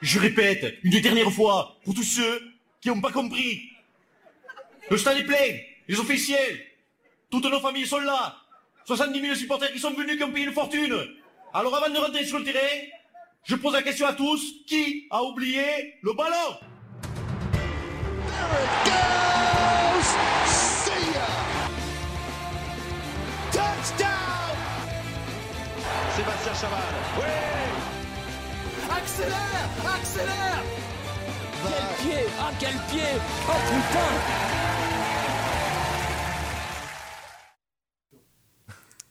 Je répète, une dernière fois, pour tous ceux qui n'ont pas compris. Le stade est plein, les officiels, toutes nos familles sont là. 70 000 supporters qui sont venus, qui ont payé une fortune. Alors avant de rentrer sur le terrain, je pose la question à tous, qui a oublié le ballon? Sébastien Chaval. Accélère Accélère Quel pied Ah quel pied Oh putain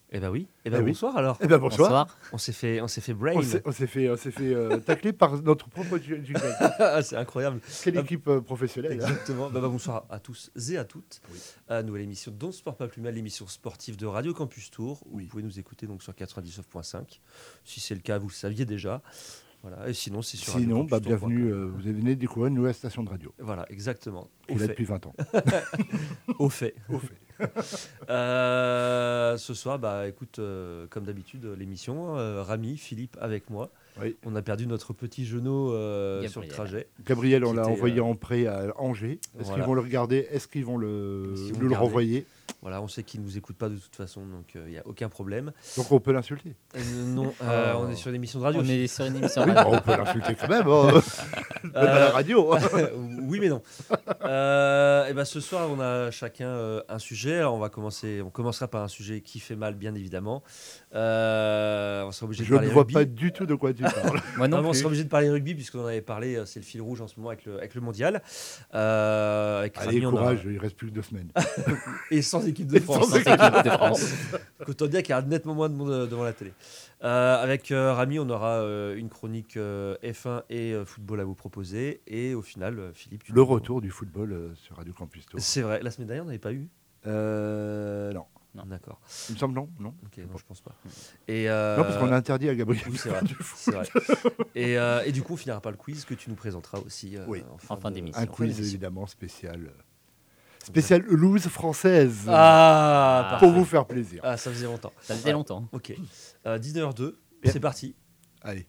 Eh ben oui. Eh ben Eh oui. bonsoir alors. Eh ben bonsoir. On s'est fait, on s'est fait brain. On s'est fait, on s'est fait euh, tacler par notre propre jingle. C'est incroyable. Quelle équipe euh, professionnelle. hein. Exactement. Bah, bah, bonsoir à tous et à toutes. Oui. À nouvelle émission Don't Sport Pas Plus Mal, l'émission sportive de Radio Campus Tour. où Oui. Vous pouvez nous écouter donc sur 99.5. Si c'est le cas, vous le saviez déjà. Voilà. Et sinon, c'est sur Sinon, bah, bienvenue. euh, vous venez de découvrir une nouvelle station de radio. Voilà, exactement. Au Il est fait. depuis 20 ans. Au fait. Au fait. Euh, ce soir, bah écoute, euh, comme d'habitude, l'émission, euh, Rami, Philippe avec moi. Oui. On a perdu notre petit genou euh, sur le trajet. Gabriel, on l'a envoyé euh, en prêt à Angers. Est-ce voilà. qu'ils vont le regarder? Est-ce qu'ils vont le, le renvoyer? Voilà, on sait qu'il ne nous écoute pas de toute façon, donc il n'y a aucun problème. Donc on peut l'insulter. Euh, non, euh, Oh. on est sur une émission de radio. On est sur une émission Oui, radio. bah, on peut l'insulter quand même. hein. Même à la Euh, radio. oui, mais non. Euh, et ben ce soir, on a chacun euh, un sujet. Alors, on va commencer. On commencera par un sujet qui fait mal, bien évidemment. Euh, on sera obligé de Je ne vois rugby. pas du tout de quoi tu parles. Moi non Non, mais on sera obligé de parler rugby puisqu'on en avait parlé. euh, C'est le fil rouge en ce moment avec le, avec le mondial. Euh, avec Allez, Rami, courage, il reste plus que deux semaines. Et sans équipe de France. Sans équipe de France. Dire qu'il y a nettement moins de monde euh, devant la télé. Euh, avec euh, Rami, on aura euh, une chronique euh, F1 et euh, football à vous proposer. Et au final, euh, Philippe. tu Le retour du football euh, sur Radio Campus Tour. C'est vrai. La semaine dernière, on n'avait pas eu. Euh, non. D'accord. Il me semble non. Non, Ok, non, je pense pas. Et euh, non parce qu'on a interdit à Gabriel. Oui, c'est vrai. du foot. c'est vrai. Et, euh, et du coup, on finira par le quiz que tu nous présenteras aussi. euh, Oui. En fin d'émission. Un quiz d'émission. évidemment spécial. Spécial loose française. Ah, pour parfait. vous faire plaisir. Ah, ça faisait longtemps. Ça faisait longtemps. Ok. Euh, 19h02, Bien. c'est parti. Allez.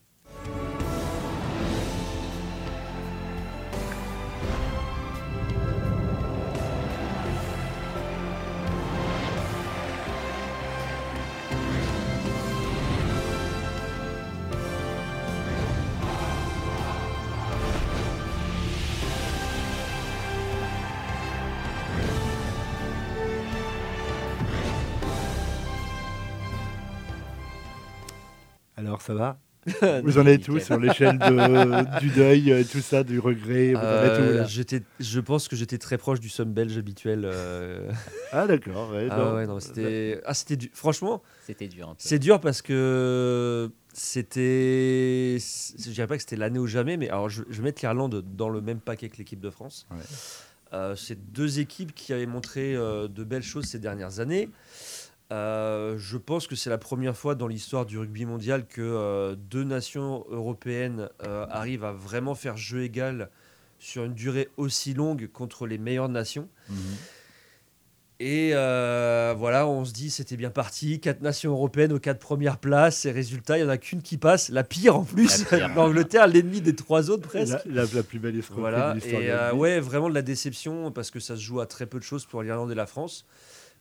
Alors ça va Vous en êtes tous sur l'échelle de- du deuil, euh, tout ça, du regret Vous en êtes où Euh, là j'étais, je pense que j'étais très proche du somme belge habituel. euh. Ah d'accord. ouais, Ah non. ouais, non, c'était, ah, c'était du... Franchement, C'était dur un peu. c'est dur parce que c'était, je dirais pas que c'était l'année ou jamais, mais alors je, je vais mettre l'Irlande dans le même paquet que l'équipe de France. Ouais. Euh, c'est deux équipes qui avaient montré euh, de belles choses ces dernières années. Euh, je pense que c'est la première fois dans l'histoire du rugby mondial que euh, deux nations européennes euh, arrivent à vraiment faire jeu égal sur une durée aussi longue contre les meilleures nations. Mhm. Et voilà, on se dit c'était bien parti, quatre nations européennes aux quatre premières places, et résultat, il n'y en a qu'une qui passe, la pire en plus, l'Angleterre, l'ennemi des trois autres presque. La, la- la plus belle escroquerie Voilà, de l'histoire et de ouais, vraiment de la déception parce que ça se joue à très peu de choses pour l'Irlande et la France.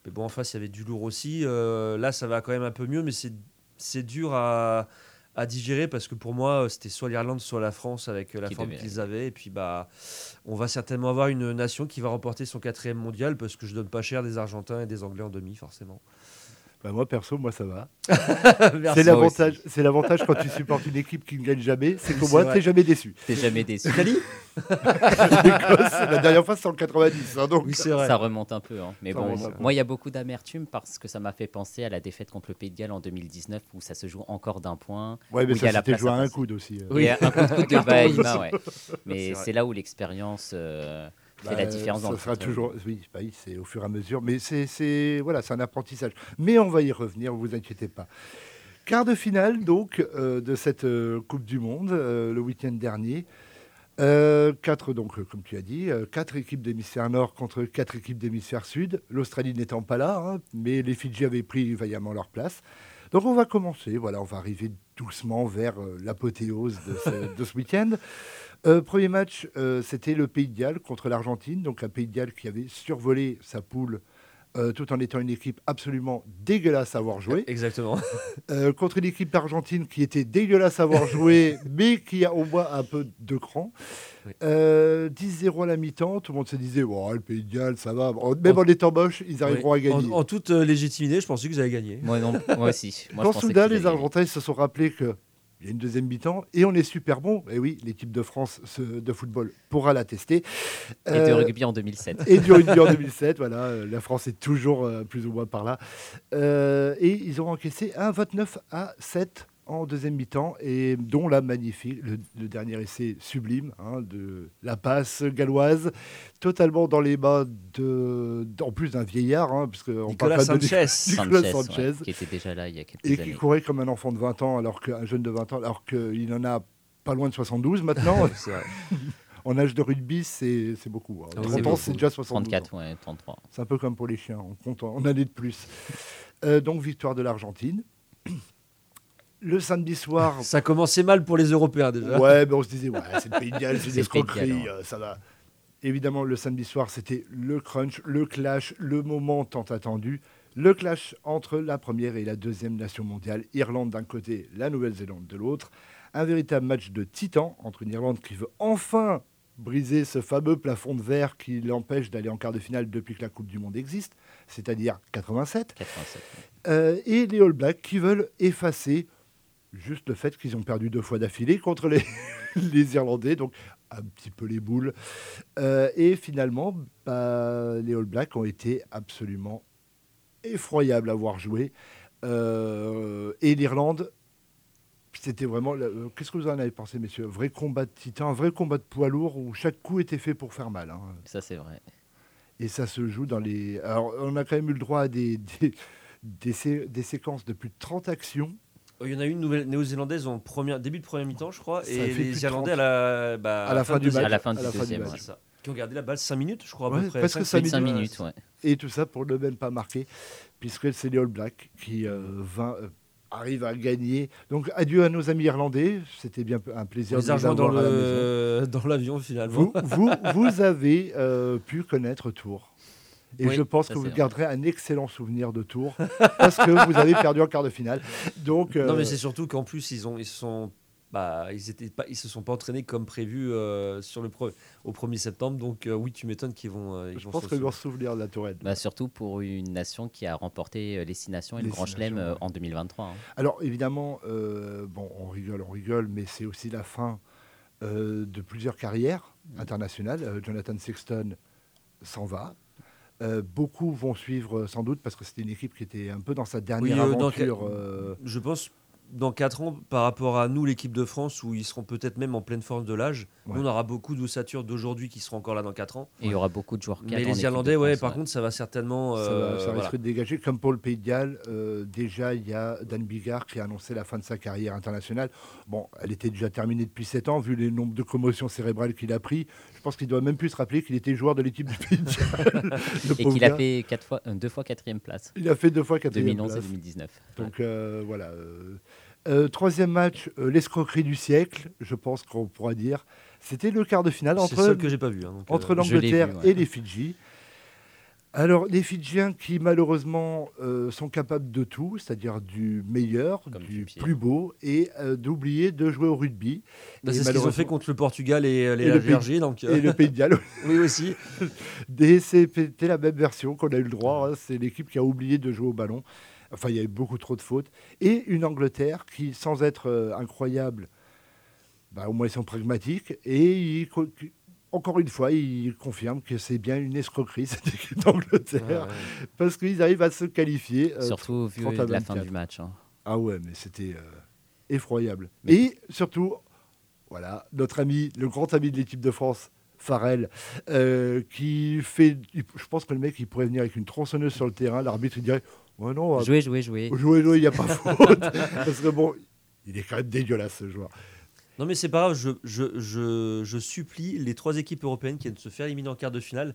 Mais bon, en face, il y avait du lourd aussi. Euh, là, ça va quand même un peu mieux, mais c'est dur à, à digérer parce que pour moi, euh, c'était soit l'Irlande, soit la France avec euh, la Qui forme qu'ils avaient. Et puis, bah, on va certainement avoir une nation qui va remporter son quatrième mondial parce que je donne pas cher des Argentins et des Anglais en demi, forcément. Bah, moi perso, moi ça va. C'est l'avantage, c'est l'avantage quand tu supportes une équipe qui ne gagne jamais, c'est qu'au moins vrai. t'es jamais déçu. T'es jamais déçu. Italie la dernière fois c'est en 90, hein, donc. Oui, c'est vrai. Ça remonte un peu. hein. Mais Ça bon, moi, il y a beaucoup d'amertume parce que ça m'a fait penser à la défaite contre le Pays de Galles en 2019 où ça se joue encore d'un point. Ouais, mais où il y a ça joué à un coude aussi. euh. Oui, un coup de coude de Bahima, ouais. C'est Mais c'est là où l'expérience euh, fait Bah, la différence dans ça le sera toujours, oui, bah oui, c'est au fur et à mesure, mais c'est, voilà, c'est un apprentissage. Mais on va y revenir, vous inquiétez pas. Quart de finale donc euh, de cette euh, Coupe du Monde euh, le week-end dernier. Quatre donc, comme tu as dit, quatre équipes d'hémisphère nord contre quatre équipes d'hémisphère sud. L'Australie n'étant pas là, hein, mais les Fidji avaient pris vaillamment leur place. Donc on va commencer, voilà, on va arriver doucement vers l'apothéose de ce, de ce week-end. Euh, premier match, euh, c'était le Pays de Galles contre l'Argentine, donc un Pays de Galles qui avait survolé sa poule euh, tout en étant une équipe absolument dégueulasse à avoir joué. Exactement. Euh, contre une équipe d'Argentine qui était dégueulasse à avoir joué, mais qui a au moins un peu de cran. Oui. Euh, 10-0 à la mi-temps, tout le monde se disait, oh, le Pays de Galles, ça va. Même en étant moche, ils arriveront à gagner. En, en toute légitimité, je pensais que vous allez gagner. Moi, non, moi aussi. Moi, soudain, qu'ils les allaient. Argentins se sont rappelés que il y a une deuxième mi-temps et on est super bon. Et oui, l'équipe de France ce- de football pourra l'attester. Et de Euh, rugby en 2007. et du rugby en 2007, voilà, euh, la France est toujours euh, plus ou moins par là. Euh, et ils ont encaissé un 29 à 7 en deuxième mi-temps, et dont la magnifique, le, le dernier essai sublime hein, de la passe galloise, totalement dans les mains de, en plus d'un vieillard, hein, puisque on Nicolas parle pas de Sanchez. Nicolas Sanchez, Sanchez. ouais, qui était déjà là il y a quelques et qui courait comme un enfant de 20 ans, alors qu'un jeune de 20 ans, alors qu'il en a pas loin de 72 maintenant. En âge de rugby, c'est beaucoup. hein. Ah oui, 30 c'est ans, c'est déjà 72 ans. 34, ouais, 33. C'est un peu comme pour les chiens, on compte en années de plus. Euh, donc victoire de l'Argentine. Le samedi soir, Ça commençait mal pour les Européens déjà. ouais, mais on se disait, ouais, c'est le pays de Galles, c'est C'est une le Pays de escroquerie, Galles, euh, ça va. Évidemment, le samedi soir, c'était le crunch, le clash, le moment tant attendu. Le clash entre la première et la deuxième nation mondiale, Irlande d'un côté, la Nouvelle-Zélande de l'autre. Un véritable match de titan entre une Irlande qui veut enfin briser ce fameux plafond de verre qui l'empêche d'aller en quart de finale depuis que la Coupe du Monde existe, c'est-à-dire 87. 87. ouais. Euh, et les All Blacks qui veulent effacer juste le fait qu'ils ont perdu deux fois d'affilée contre les, les Irlandais, donc un petit peu les boules. Euh, et finalement, bah, les All Blacks ont été absolument effroyables à voir jouer. Euh, et l'Irlande, c'était vraiment. euh, Qu'est-ce que vous en avez pensé, messieurs? Vrai combat de titan, un vrai combat de poids lourd où chaque coup était fait pour faire mal. hein. Ça, c'est vrai. Et ça se joue dans les. Alors, on a quand même eu le droit à des, des, des sé- des séquences de plus de 30 actions. Oh, Il y en a une nouvelle néo-zélandaise en première, début de premier mi-temps, je crois, Ça et les Irlandais 30. à la, bah, À la fin du match. À la fin du à la fin du deuxième, match. ouais. C'est ça. Qui ont gardé la balle 5 minutes, je crois, à Ouais, peu près. presque Cinq- cinq Plus de minutes. 5 minutes, ouais. Et tout ça pour ne même pas marquer, puisque c'est les All Blacks qui euh, vint, euh, arrivent à gagner. Donc, adieu à nos amis irlandais. C'était bien un plaisir les de rejoints dans le- dans l'avion finalement. Vous, vous, vous avez euh, pu connaître Tours. Et Oui, je pense que vous vrai. garderez un excellent souvenir de Tours parce que vous avez perdu en quart de finale. Donc, Non, euh, mais c'est surtout qu'en plus, ils, ont, ils, se sont, bah, ils, étaient pas, ils se sont pas entraînés comme prévu euh, sur le pro- au 1er septembre. Donc, euh, oui, tu m'étonnes qu'ils vont. euh, ils je vont pense se qu'ils vont se souvenir de la Tourette. Bah, surtout pour une nation qui a remporté euh, les Six Nations et Les le Grand Chelem euh, ouais. en 2023. hein. Alors évidemment, euh, bon, on rigole, on rigole, mais c'est aussi la fin euh, de plusieurs carrières internationales. Euh, Jonathan Sexton s'en va. Euh, beaucoup vont suivre euh, sans doute parce que c'était une équipe qui était un peu dans sa dernière euh, aventure. euh, Je pense dans 4 ans, par rapport à nous, l'équipe de France, où ils seront peut-être même en pleine forme de l'âge, Ouais. nous, on aura beaucoup d'ossature d'aujourd'hui qui seront encore là dans 4 ans. Et il y aura beaucoup de joueurs cadres Mais les Irlandais, ouais, France, par ouais. contre, ça va certainement. ça, va- euh, ça voilà. risque de dégager. Comme pour le Pays de Galles, euh, déjà il y a Dan Bigard qui a annoncé la fin de sa carrière internationale. Bon, elle était déjà terminée depuis 7 ans, vu les nombres de commotions cérébrales qu'il a pris. Je pense qu'il doit même plus se rappeler qu'il était joueur de l'équipe du Pays de Galles. le Et qu'il a fait quatre fois, euh, deux fois quatrième place. Il a fait deux fois quatrième 2011 et place. 2019. Donc euh, voilà. Euh, troisième match, euh, l'escroquerie du siècle, je pense qu'on pourra dire. C'était le quart de finale entre, seul que j'ai pas vu. hein, donc, entre euh, l'Angleterre ouais. et les Fidji. Alors, les Fidjiens qui, malheureusement, sont capables de tout, c'est-à-dire du meilleur, Comme du plus beau, et d'oublier de jouer au rugby. bah, c'est ce qu'ils ont fait contre le Portugal et, les Et le pays-. Donc, Et le Pays de Galles. oui, aussi. C'était la même version qu'on a eu le droit. hein. C'est l'équipe qui a oublié de jouer au ballon. Enfin, il y a eu beaucoup trop de fautes. Et une Angleterre qui, sans être euh, incroyable, bah, au moins ils sont pragmatiques. Et ils encore une fois, ils confirment que c'est bien une escroquerie, cette équipe d'Angleterre. Ouais. Parce qu'ils arrivent à se qualifier. euh, Surtout vu 30 à la fin 24. du match. hein. Ah ouais, mais c'était euh, effroyable. Mais- Et surtout, voilà, notre ami, le grand ami de l'équipe de France, Farrell, euh, qui fait. Je pense que le mec, il pourrait venir avec une tronçonneuse sur le terrain. L'arbitre, il dirait Ouais, non, Jouer, jouer, jouer. jouer, jouer, il n'y a pas faute. Parce que bon, il est quand même dégueulasse, ce joueur. Non, mais c'est pas grave, je, je, je, je supplie les trois équipes européennes qui viennent de se faire éliminer en quart de finale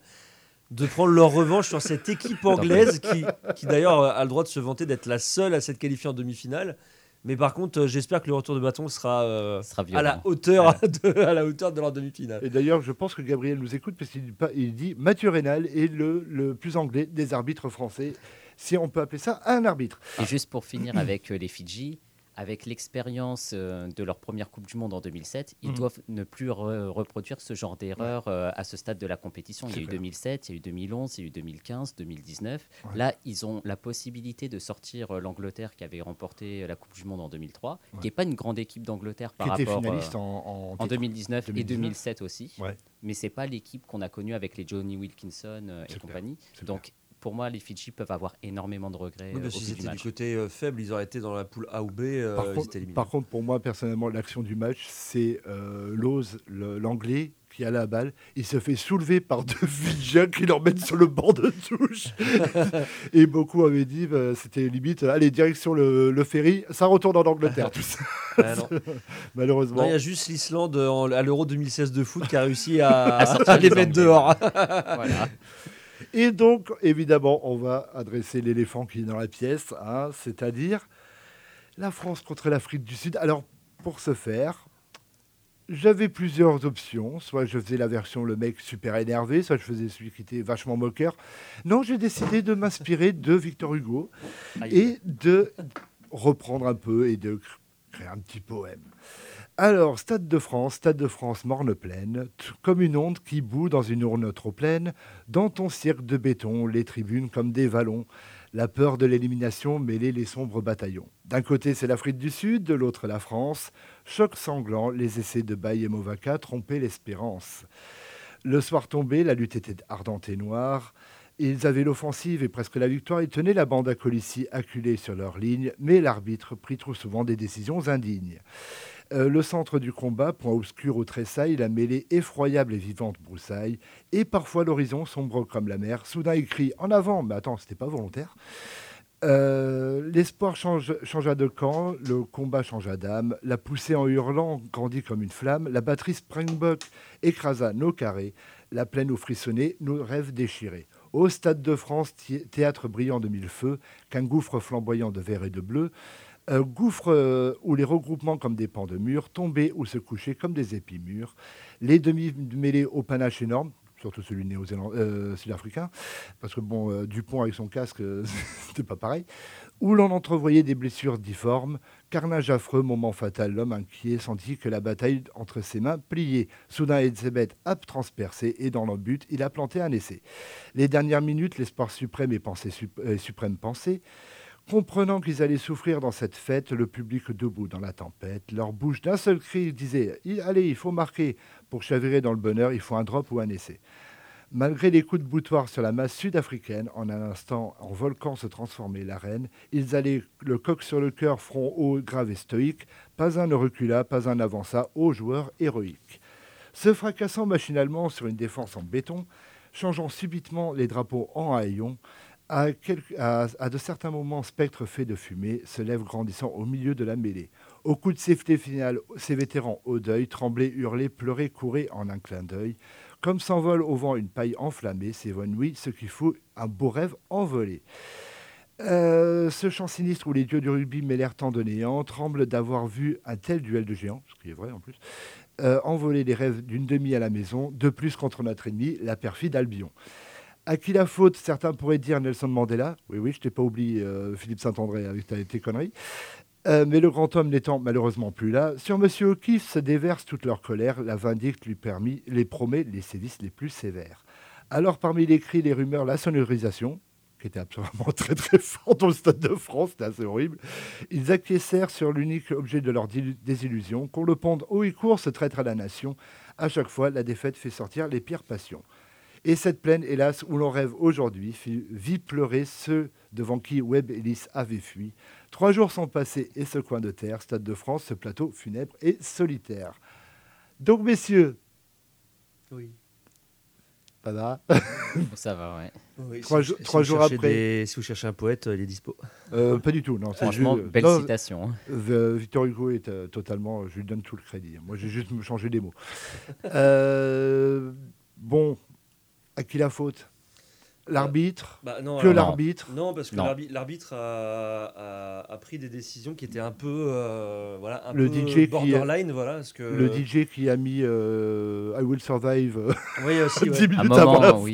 de prendre leur revanche sur cette équipe anglaise qui, qui d'ailleurs a le droit de se vanter d'être la seule à s'être qualifiée en demi-finale. Mais par contre, euh, j'espère que le retour de bâton sera, euh, sera à, la hauteur de, à la hauteur de leur demi-finale. Et d'ailleurs, je pense que Gabriel nous écoute parce qu'il dit, pas- il dit Mathieu Rénal est le, le plus anglais des arbitres français, si on peut appeler ça un arbitre. Et juste pour finir avec euh, les Fidji, avec l'expérience euh, de leur première Coupe du Monde en 2007, ils Mhm. doivent ne plus re- reproduire ce genre d'erreur euh, à ce stade de la compétition. Il y a eu clair. 2007, il y a eu 2011, il y a eu 2015, 2019. Ouais. Là, ils ont la possibilité de sortir euh, l'Angleterre qui avait remporté la Coupe du Monde en 2003, Ouais. qui n'est pas une grande équipe d'Angleterre par qui était rapport euh, finaliste en, en en titre. 2019, et 2019. 2007 aussi. Ouais. Mais c'est pas l'équipe qu'on a connue avec les Johnny Wilkinson euh, et clair, compagnie. c'est Donc pour moi, les Fidji peuvent avoir énormément de regrets Oui, euh, bout du étaient du côté euh, faible, ils auraient été dans la poule A ou B, euh, Par, contre, par pour moi, personnellement, l'action du match, c'est euh, le- l'anglais, qui a la balle. Il se fait soulever par deux Fidjiens qui l'emmènent sur le banc de touche. Et beaucoup avaient dit, bah, c'était limite, allez, direction le, le ferry, ça retourne en Angleterre, tout ça, Ah, non. malheureusement. Il y a juste l'Islande euh, à l'Euro 2016 de foot qui a réussi à, À les mettre dehors. Voilà. Et donc, évidemment, on va adresser l'éléphant qui est dans la pièce, hein, c'est-à-dire la France contre l'Afrique du Sud. Alors, pour ce faire, j'avais plusieurs options. Soit je faisais la version le mec super énervé, soit je faisais celui qui était vachement moqueur. Non, j'ai décidé de m'inspirer de Victor Hugo et de reprendre un peu et de cr- créer un petit poème. Alors, Stade de France, Stade de France, morne pleine, t- comme une onde qui bout dans une urne trop pleine, dans ton cirque de béton, les tribunes comme des vallons, la peur de l'élimination mêlait les sombres bataillons. D'un côté, c'est l'Afrique du Sud, de l'autre, la France. Choc sanglant, les essais de Baye et Movaca trompaient l'espérance. Le soir tombé, la lutte était ardente et noire. Ils avaient l'offensive et presque la victoire. Ils tenaient la bande à Colissi acculée sur leur ligne, mais l'arbitre prit trop souvent des décisions indignes. Euh, le centre du combat, point obscur au tressail, la mêlée effroyable et vivante broussaille, et parfois l'horizon sombre comme la mer. Soudain, il crie En avant Mais attends, c'était pas volontaire. Euh, L'espoir change- changea de camp, le combat changea d'âme, la poussée en hurlant grandit comme une flamme, la batterie Springbok écrasa nos carrés, la plaine où frissonnait nos rêves déchirés. Au Stade de France, théâtre brillant de mille feux, qu'un gouffre flamboyant de vert et de bleu, un gouffre euh, où les regroupements comme des pans de murs tombaient ou se couchaient comme des épis mûrs, les demi-mêlés au panache énorme, surtout celui néo-zéland- euh, sud-africain, parce que bon, euh, Dupont avec son casque, euh, c'était pas pareil, où l'on entrevoyait des blessures difformes, carnage affreux, moment fatal, l'homme inquiet sentit que la bataille entre ses mains pliait. Soudain, Elisabeth a transpercé et dans le but, il a planté un essai. Les dernières minutes, l'espoir suprême et pensée sup- suprême pensée, Comprenant qu'ils allaient souffrir dans cette fête, le public debout dans la tempête, leur bouche d'un seul cri disait Allez, il faut marquer. Pour chavirer dans le bonheur, il faut un drop ou un essai. Malgré les coups de boutoir sur la masse sud-africaine, en un instant, en volcan se transformait l'arène, ils allaient le coq sur le cœur, front haut, grave et stoïque. Pas un ne recula, pas un n'avança, aux joueurs héroïques. Se fracassant machinalement sur une défense en béton, changeant subitement les drapeaux en haillons, à, de certains moments, spectre fait de fumée se lève grandissant au milieu de la mêlée. Au coup de sifflet final, ces vétérans au deuil, tremblaient, hurlaient, pleuraient, couraient en un clin d'œil. Comme s'envole au vent une paille enflammée, s'évanouit ce qu'il faut, un beau rêve envolé. Euh, ce chant sinistre où les dieux du rugby mêlèrent tant de néant tremble d'avoir vu un tel duel de géants, ce qui est vrai en plus, euh, envoler les rêves d'une demi à la maison, de plus contre notre ennemi, la perfide Albion. À qui la faute Certains pourraient dire Nelson Mandela. Oui, oui, je t'ai pas oublié, euh, Philippe Saint-André, avec tes conneries. Euh, mais le grand homme n'étant malheureusement plus là, sur Monsieur O'Keefe se déverse toute leur colère. La vindicte lui permit, les promet les sévices les plus sévères. Alors, parmi les cris, les rumeurs, la sonorisation, qui était absolument très très forte au Stade de France, c'était assez horrible, ils acquiescèrent sur l'unique objet de leur désillusion, qu'on le ponde haut et court, se traître à la nation. À chaque fois, la défaite fait sortir les pires passions. Et cette plaine, hélas, où l'on rêve aujourd'hui, fit- vit pleurer ceux devant qui Webb Ellis avait fui. Trois jours sont passés et ce coin de terre, Stade de France, ce plateau funèbre et solitaire. Donc, messieurs, Oui. pas là. Ça va, ouais. Trois jours- trois jours après. si vous cherchez un poète, euh, il est dispo. Euh, pas du tout, non. Franchement, juste- belle non, citation. hein. Euh, Victor Hugo est euh, totalement. Je lui donne tout le crédit. Moi, j'ai juste changé des mots. Euh, bon, à qui la faute? L'arbitre? Bah, non, Que l'arbitre? Non, parce que l'arbitre a, a- a pris des décisions qui étaient un peu, euh, voilà, un Le peu DJ qui- borderline, voilà, parce que Le DJ qui a mis euh, I Will Survive euh, Oui, aussi, ouais. 10 À un minutes avant la oui,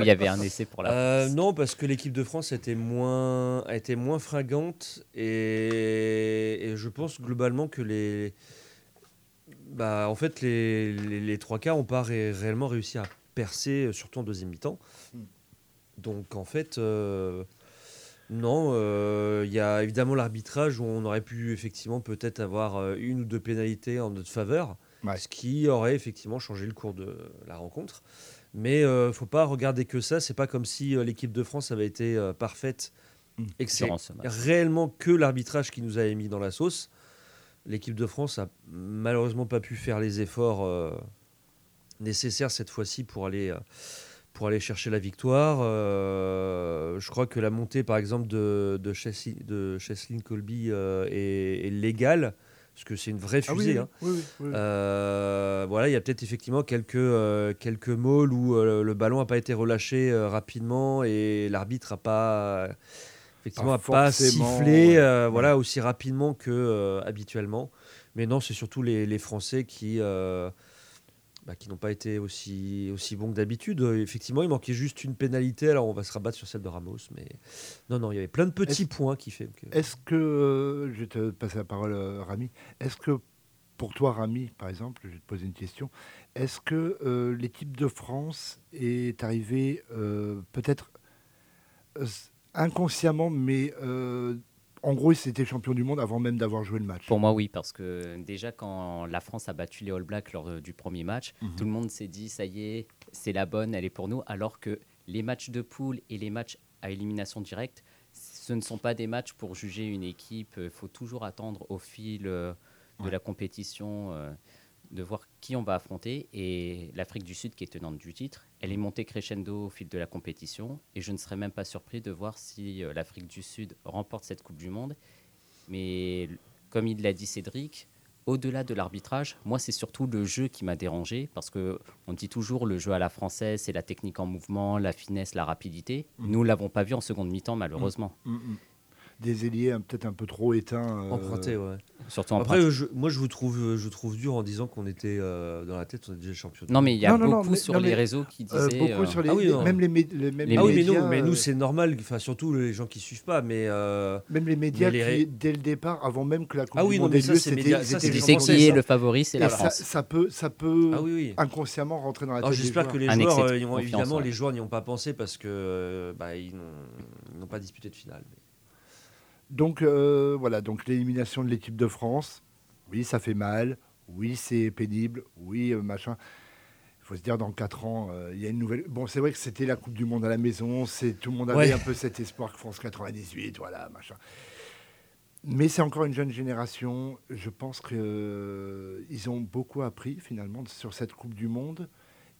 il y avait un essai pour la Euh, France. non, parce que l'équipe de France était moins, a été moins fringante et, et je pense globalement que les, bah, en fait, les, les, les trois quarts n'ont pas ré- réellement réussi à percer, euh, surtout en deuxième mi-temps. Hmm. Donc en fait, euh, non, euh, il y a évidemment l'arbitrage où on aurait pu effectivement peut-être avoir une ou deux pénalités en notre faveur, Ouais. ce qui aurait effectivement changé le cours de la rencontre. Mais euh, faut pas regarder que ça. C'est pas comme si euh, l'équipe de France avait été euh, parfaite Mm. et que c'est Durant ce match. réellement que l'arbitrage qui nous avait mis dans la sauce. L'équipe de France a malheureusement pas pu faire les efforts euh, nécessaires cette fois-ci pour aller, euh, pour aller chercher la victoire. Euh, je crois que la montée, par exemple, de, de, Cheslin, de Cheslin Colby euh, est, est légale, parce que c'est une vraie Ah oui, fusée. hein. oui, oui, oui. Euh, voilà, il y a peut-être effectivement quelques, quelques mauls où le ballon n'a pas été relâché rapidement et l'arbitre n'a pas, effectivement, Pas a pas sifflé ouais. voilà, aussi rapidement que habituellement. Mais non, c'est surtout les, les Français qui, euh, bah, qui n'ont pas été aussi, aussi bons que d'habitude. Euh, Effectivement, il manquait juste une pénalité. Alors, on va se rabattre sur celle de Ramos. Mais non, non, il y avait plein de petits points qui fait que. Est-ce que, euh, je vais te passer la parole, euh, Rami, est-ce que pour toi, Rami, par exemple, je vais te poser une question, est-ce que euh, l'équipe de France est arrivée euh, peut-être inconsciemment, mais en gros, c'était champion du monde avant même d'avoir joué le match Pour moi, oui, parce que déjà, quand la France a battu les All Blacks lors euh, du premier match, Mhm. tout le monde s'est dit, ça y est, c'est la bonne, elle est pour nous, alors que les matchs de poule et les matchs à élimination directe, ce ne sont pas des matchs pour juger une équipe. Il faut toujours attendre au fil euh, de Ouais. la compétition euh, de voir qui on va affronter. Et l'Afrique du Sud, qui est tenante du titre, elle est montée crescendo au fil de la compétition. Et je ne serais même pas surpris de voir si euh, l'Afrique du Sud remporte cette Coupe du Monde. Mais comme il l'a dit Cédric, au-delà de l'arbitrage, moi c'est surtout le jeu qui m'a dérangé parce que on dit toujours le jeu à la française, c'est la technique en mouvement, la finesse, la rapidité. Mhm. Nous l'avons pas vu en seconde mi-temps malheureusement. Mm, mm. Des ailiers hein, peut-être un peu trop éteints. euh, Emprunté, ouais. Surtout en Après, je- moi, je vous trouve, je trouve dur en disant qu'on était euh, dans la tête, on est déjà champion. du Non mais il y a Non, non, non, beaucoup mais- sur non, les mais, réseaux qui euh, disaient beaucoup euh, sur les, Ah oui, non. même les, mé- les- même Les ah oui, mais médias, nous, mais euh, nous c'est normal. Enfin, surtout les gens qui suivent pas. Mais euh, même les médias mais les qui, ré- dès le départ, avant même que la Coupe Ah du oui, non, Monde mais ait lieu, c'est c'était qui est le favori, c'est la ça, France. ça peut, ça peut ah oui, oui. inconsciemment rentrer dans la Alors tête j'espère que les joueurs, euh, évidemment, les joueurs n'y ont pas pensé parce que euh, bah, ils n'ont pas disputé de finale. Donc euh, voilà, donc l'élimination de l'équipe de France, oui, ça fait mal, oui, c'est pénible, oui, euh, machin. Il faut se dire dans 4 ans, euh, il y a une nouvelle. Bon, c'est vrai que c'était la Coupe du Monde à la maison, c'est tout le monde avait Ouais. un peu cet espoir que France 98, voilà, machin. Mais c'est encore une jeune génération. Je pense qu'ils ont beaucoup appris finalement sur cette Coupe du Monde.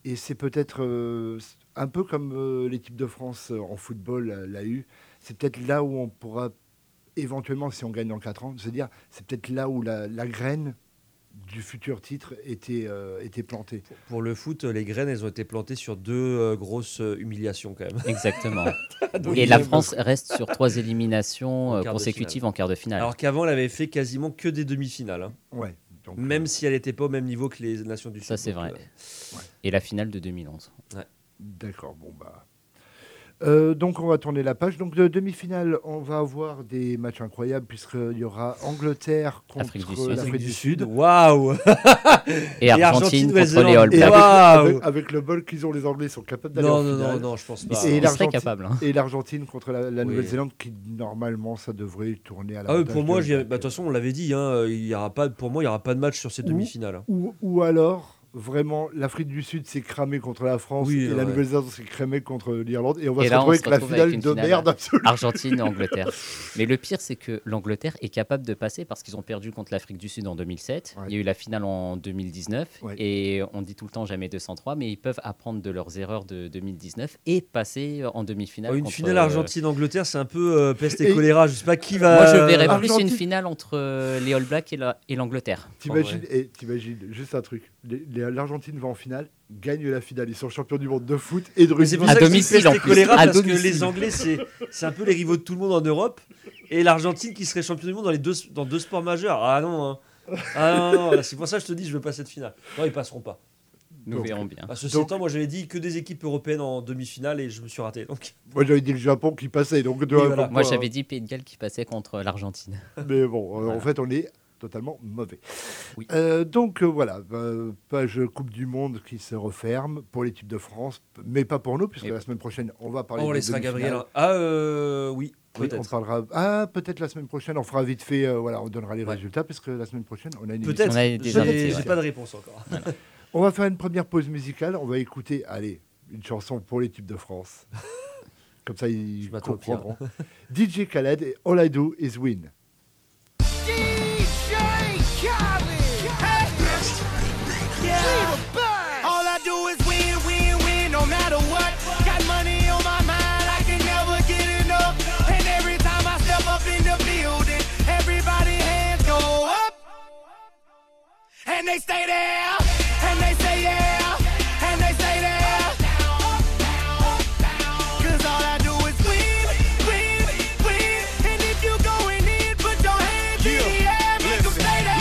Et c'est peut-être euh, un peu comme euh, l'équipe de France euh, en football l'a eu. C'est peut-être là où on pourra éventuellement, si on gagne dans 4 ans, se dire c'est peut-être là où la, la graine du futur titre était, euh, était plantée. Pour, le foot, les graines, elles ont été plantées sur deux euh, grosses euh, humiliations quand même. Exactement. Donc, Et la France reste sur trois éliminations En euh, de consécutives en quart de finale. Alors qu'avant, elle avait fait quasiment que des demi-finales, hein. Ouais. Donc, même euh, si elle n'était pas au même niveau que les nations du Sud. Ça, c'est vrai. Et la finale de 2011. D'accord, bon bah. Euh, donc on va tourner la page. Donc de demi-finale, on va avoir des matchs incroyables puisqu'il y aura Angleterre contre Afrique du Sud. l'Afrique du Sud. Waouh Et, Et Argentine Argentine, contre les Nouvelle-Zélande. All Et Blacks. avec, Waouh avec- avec le bol qu'ils ont, les Anglais sont capables d'aller Non, en non, non, finale. non, je pense pas. Et ils seraient l'Argentine- capables. hein. Et l'Argentine contre la, la Oui. Nouvelle-Zélande qui normalement ça devrait tourner à la Ah oui, pour moi, j'y- bah, de toute façon, on l'avait dit, hein, il y aura pas, pour moi, il n'y aura pas de match sur ces demi-finales. ou, ou alors vraiment l'Afrique du Sud s'est cramée contre la France Oui, et la. Nouvelle-Zélande s'est cramée contre l'Irlande et on va Et se là, on retrouver se avec la finale avec de finale. merde absolue. Argentine et Angleterre. Mais le pire, c'est que l'Angleterre est capable de passer parce qu'ils ont perdu contre l'Afrique du Sud en 2007. Ouais. Il y a eu la finale en 2019. Ouais. Et on dit tout le temps jamais 203, mais ils peuvent apprendre de leurs erreurs de 2019 et passer en demi-finale. Une contre, finale euh, Argentine-Angleterre, c'est un peu euh, peste et, Et- choléra. Je sais pas qui va. Moi, je verrais plus Argentine- une finale entre euh, les All Blacks et la- et l'Angleterre. Et t'imagines juste un truc, les, les les- l'Argentine va en finale, gagne la finale. Ils sont champions du monde de foot et de Mais c'est rugby. pour À ça que domicile, en plus. À parce que les Anglais, c'est c'est un peu les rivaux de tout le monde en Europe. Et l'Argentine qui serait champion du monde dans, les deux, dans deux sports majeurs. Ah non, hein. Ah non, non, non, c'est pour ça que je te dis, je veux pas cette finale. Non, ils passeront pas. Nous Donc, verrons bien. À ce Donc- temps, moi j'avais dit que des équipes européennes en demi-finale et je me suis raté. Donc, Moi, j'avais dit le Japon qui passait. Donc, voilà. Moi, euh, j'avais dit Pays de Galles qui passait contre l'Argentine. Mais bon, euh, en fait, on est totalement mauvais. Oui. Euh, donc euh, voilà, euh, page Coupe du Monde qui se referme pour l'équipe de France, mais pas pour nous, puisque Et- la semaine prochaine, on va parler on des laissera. Gabriel. Ah, euh, oui, Oui, on peut-être. parlera. Ah, peut-être la semaine prochaine, on fera vite fait. euh, voilà, on donnera les Ouais. résultats, parce que la semaine prochaine, on a une Peut-être. On a des J'ai pas de réponse encore. On va faire une première pause musicale. On va écouter, allez, une chanson pour l'équipe de France. Comme ça, ils comprendront. DJ Khaled et All I Do Is Win. They stay there, and they say yeah, and they stay there. Cause all I do is win, win, win. And if you going in, put your hands in the air, make 'em stay there.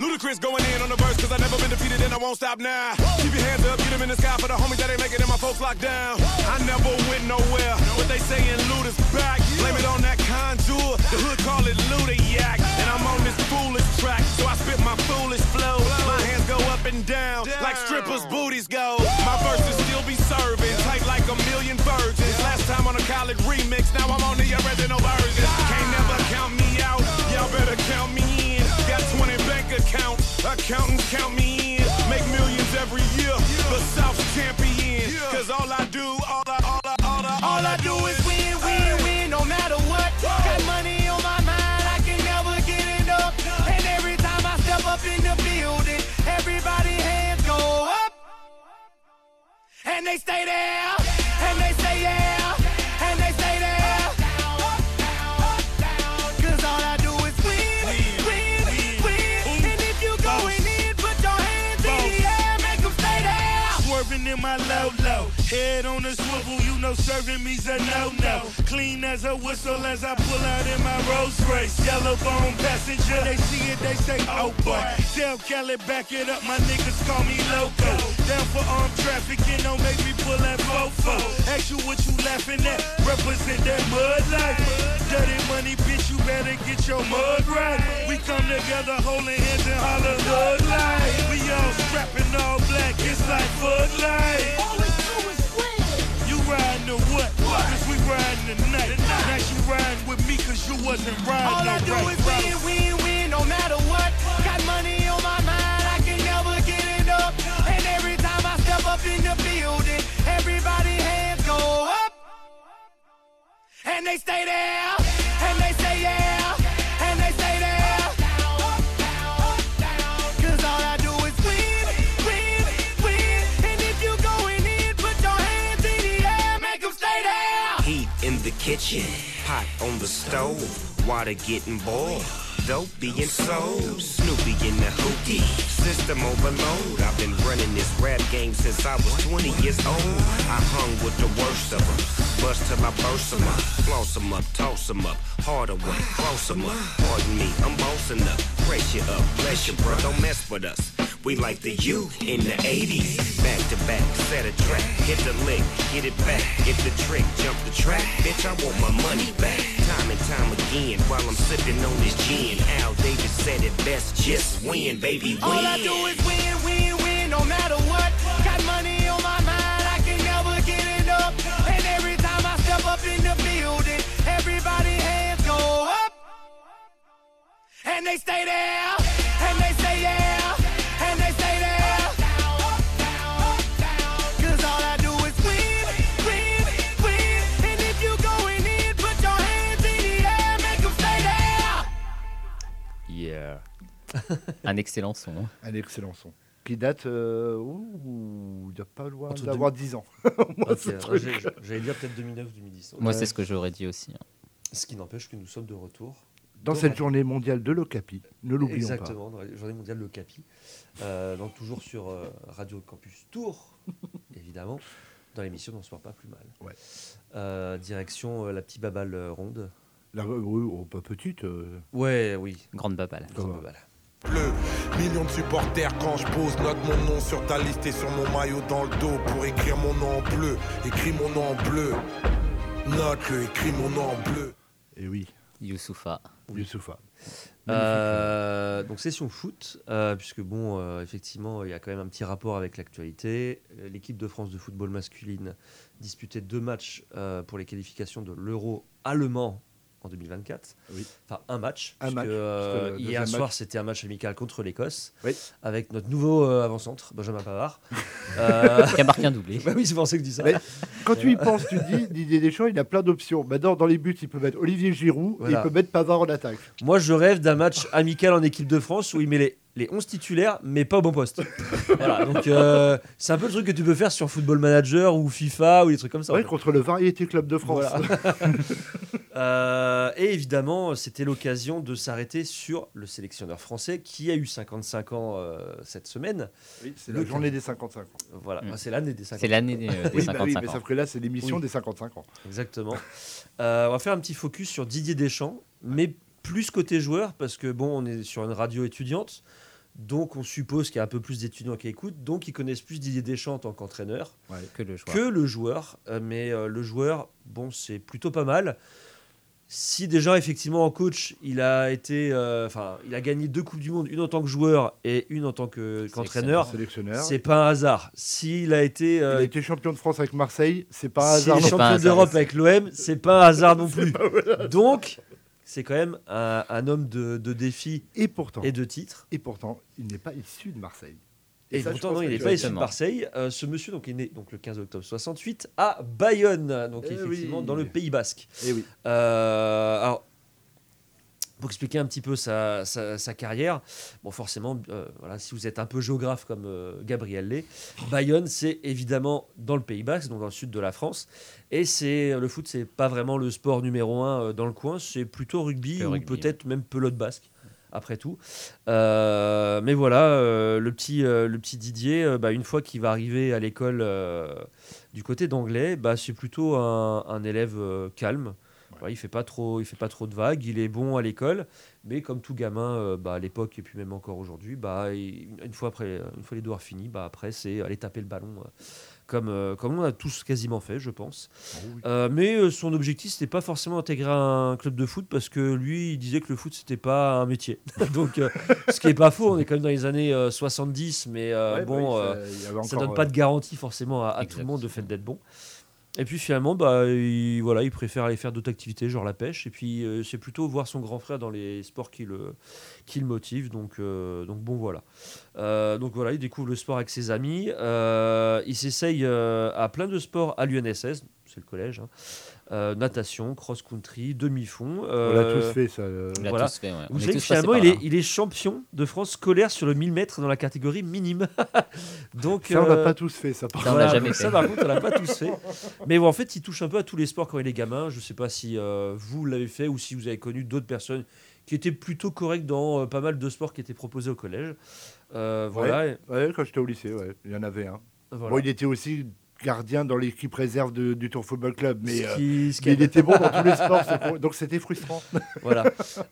Luda, Ludacris going in on the verse cause I never been defeated and I won't stop now. Keep your hands up, get them in the sky for the homies that ain't making it, and my folks locked down. I never went nowhere, they saying Luda's back. Blame it on that contour, the hood call it Luda yak. And I'm on this foolish track, so I spit my foolish flow. My hands go up and down, like strippers' booties go. My verses still be serving, tight like a million virgins. Last time on a college remix, now I'm on the original version. Can't never count me out, y'all better count me in. Got 20 bank accounts, accountants count me in. Make millions every year, the South's champion. Cause all I do, all I, all I, all I, do is win, win, win, no matter what. Got money on my mind, I can never get enough. And every time I step up in the building, everybody hands go up. And they stay there, head on the swivel, you know serving me's a no no. Clean as a whistle as I pull out in my Rolls Royce. Yellow bone passenger, they see it, they say oh boy. Tell Kelly back it up, my niggas call me loco. Down for armed trafficking, don't make me pull that fofo. Ask you what you laughing at, represent that mud life. Dirty money, bitch, you better get your mug right. We come together holding hands and holler hood life. We all strapping all black, it's like Bud Light. To what? Cause we riding tonight. Now you riding with me cause you wasn't riding All I no do right. is win, win, win, no matter what. Got money on my mind, I can never get enough. And every time I step up in the building, everybody hands go up. And they stay there, kitchen, pot on the stove, water getting boiled. Dope being sold, Snoopy in the hookie, system overload. I've been running this rap game since I was 20 years old. I hung with the worst of them, bust till I burst them up, floss them up, toss them up, hard away, close them up. Pardon me, I'm bossing up, you up, bless you, bro, don't mess with us. We like the U in the 80s. Back to back, set a track, hit the lick, get it back, get the trick, jump the track. Bitch, I want my money back. Time and time again, while I'm sipping on this gin. Al Davis said it best, just win, baby, win. All I do is win, win, win, no matter what. Got money on my mind, I can never get enough. And every time I step up in the building, everybody hands go up. And they stay there, Un excellent son. hein. Un excellent son. Qui date, euh, ouh, il doit pas loin Entre d'avoir 10 ans. Moi, Ok, ce ouais, truc. j'ai- J'allais dire peut-être 2009-2010. Moi, c'est ce que j'aurais dit aussi. hein. Ce qui n'empêche que nous sommes de retour dans cette journée mondiale de l'Ocapi. Ne l'oublions pas. Exactement, dans la journée mondiale Le Capi. Euh, donc toujours sur euh, Radio Campus Tours, évidemment, dans l'émission N'en sort pas plus mal. Ouais. Euh, direction euh, la petite baballe euh, ronde. La, oui, oh, pas petite. euh, Ouais, oui. Grande babale. grande va. Bleu. Millions de supporters quand je pose, note mon nom sur ta liste et sur mon maillot dans le dos pour écrire mon nom en bleu. Écris mon nom en bleu. Note-le, écris mon nom en bleu. Et oui, Youssoufa. Youssoufa. Euh, donc session foot, euh, puisque bon, euh, effectivement, il y a quand même un petit rapport avec l'actualité. Euh, L'équipe de France de football masculine disputait deux matchs euh, pour les qualifications de l'Euro allemand en 2024. Oui. Enfin, un match. Un match, euh, hier soir, c'était un match amical contre l'Écosse, Oui. avec notre nouveau euh, avant-centre, Benjamin Pavard. Euh, Qui a marqué un doublé. bah oui, c'est pour ça que je dis ça. Mais quand tu y penses, tu te dis, Didier Deschamps, il a plein d'options. Maintenant, dans les buts, il peut mettre Olivier Giroud et il peut mettre Pavard en attaque. Moi, je rêve d'un match amical en équipe de France où il met les, les 11 titulaires, mais pas au bon poste. voilà, donc euh, c'est un peu le truc que tu peux faire sur Football Manager ou FIFA ou des trucs comme ça. Ouais, contre le Variété Club de France. Voilà. Euh, et évidemment, c'était l'occasion de s'arrêter sur le sélectionneur français qui a eu 55 ans euh, cette semaine. Oui, c'est Le la journée des 55 ans. Voilà, Mm. Ah, c'est l'année des 55 C'est l'année des, euh, des Oui, bah 55 oui, mais ans. sauf que là, c'est l'émission Oui. des 55 ans. Exactement. Euh, on va faire un petit focus sur Didier Deschamps, mais plus côté joueur, parce que bon, on est sur une radio étudiante, donc on suppose qu'il y a un peu plus d'étudiants qui écoutent, donc ils connaissent plus Didier Deschamps en tant qu'entraîneur Que le choix. que le joueur. Euh, mais euh, le joueur, bon, c'est plutôt pas mal. Si déjà effectivement en coach, il a été, euh, enfin, il a gagné deux coupes du monde, une en tant que joueur et une en tant que- qu'entraîneur. Sélectionneur. c'est pas un hasard. S'il a été Il a été champion de France avec Marseille, c'est pas un s'il hasard. est champion d'Europe avec l'OM, c'est pas un hasard non plus. Donc, c'est quand même un, un homme de, de défis Et pourtant, et de titres. et pourtant, il n'est pas issu de Marseille. Et, ça, pourtant, non, il n'est pas as- issu de. Marseille. Euh, ce monsieur donc, est né donc, le 15 octobre 68 à Bayonne, donc Eh effectivement oui. dans le Pays Basque. Eh oui. Euh, alors, pour expliquer un petit peu sa, sa- sa carrière, bon, forcément, euh, voilà, si vous êtes un peu géographe comme euh, Gabriel l'est, Bayonne, c'est évidemment dans le Pays Basque, donc dans le sud de la France. Et c'est le foot, c'est pas vraiment le sport numéro un euh, dans le coin, c'est plutôt rugby ou peut-être même pelote basque. Après tout, Euh, mais voilà, euh, le petit, euh, le petit Didier, bah, une fois qu'il va arriver à l'école du côté d'anglais, bah, c'est plutôt un, un élève calme. Il fait pas trop, il fait pas trop de vagues. Il est bon à l'école, mais comme tout gamin, euh, bah, à l'époque et puis même encore aujourd'hui, bah, il- une fois après, une fois les devoirs finis, bah, après c'est aller taper le ballon, euh, comme euh, comme on a tous quasiment fait, je pense. Euh, mais son objectif, c'était pas forcément intégrer un club de foot parce que lui, il disait que le foot, c'était pas un métier. Donc, ce qui est pas faux, on est quand même dans les années euh, 70, mais Ouais, bah bon, oui, ça, ça donne pas de garantie forcément à, à tout le monde de fait d'être bon. Et puis finalement, bah, il, voilà, il préfère aller faire d'autres activités, genre la pêche. Et puis euh, c'est plutôt voir son grand frère dans les sports qui le, qui le motive. Donc, euh, donc bon, voilà. Euh, donc voilà, il découvre le sport avec ses amis. Il s'essaye à plein de sports à l'UNSS, c'est le collège. hein. Euh, natation, cross-country, demi-fond. On l'a Euh, tous fait, ça. euh, On l'a voilà. tous fait, ouais. On vous est savez que finalement, il est, il est champion de France scolaire sur le 1000 mètres dans la catégorie minime. Donc, Ça, on l'a euh, pas tous fait, ça. par Ça, on l'a jamais ça, fait. par contre, on l'a pas tous fait. Mais bon, en fait, il touche un peu à tous les sports quand il est gamin. Je sais pas si euh, vous l'avez fait ou si vous avez connu d'autres personnes qui étaient plutôt correctes dans euh, pas mal de sports qui étaient proposés au collège. Euh, voilà. Ouais, quand j'étais au lycée, ouais, il y en avait un. voilà. Bon, il était aussi gardien dans l'équipe réserve de- du Tour Football Club, mais, Ce euh, qui- ce qui mais a- il était bon dans tous les sports, donc c'était frustrant. Voilà.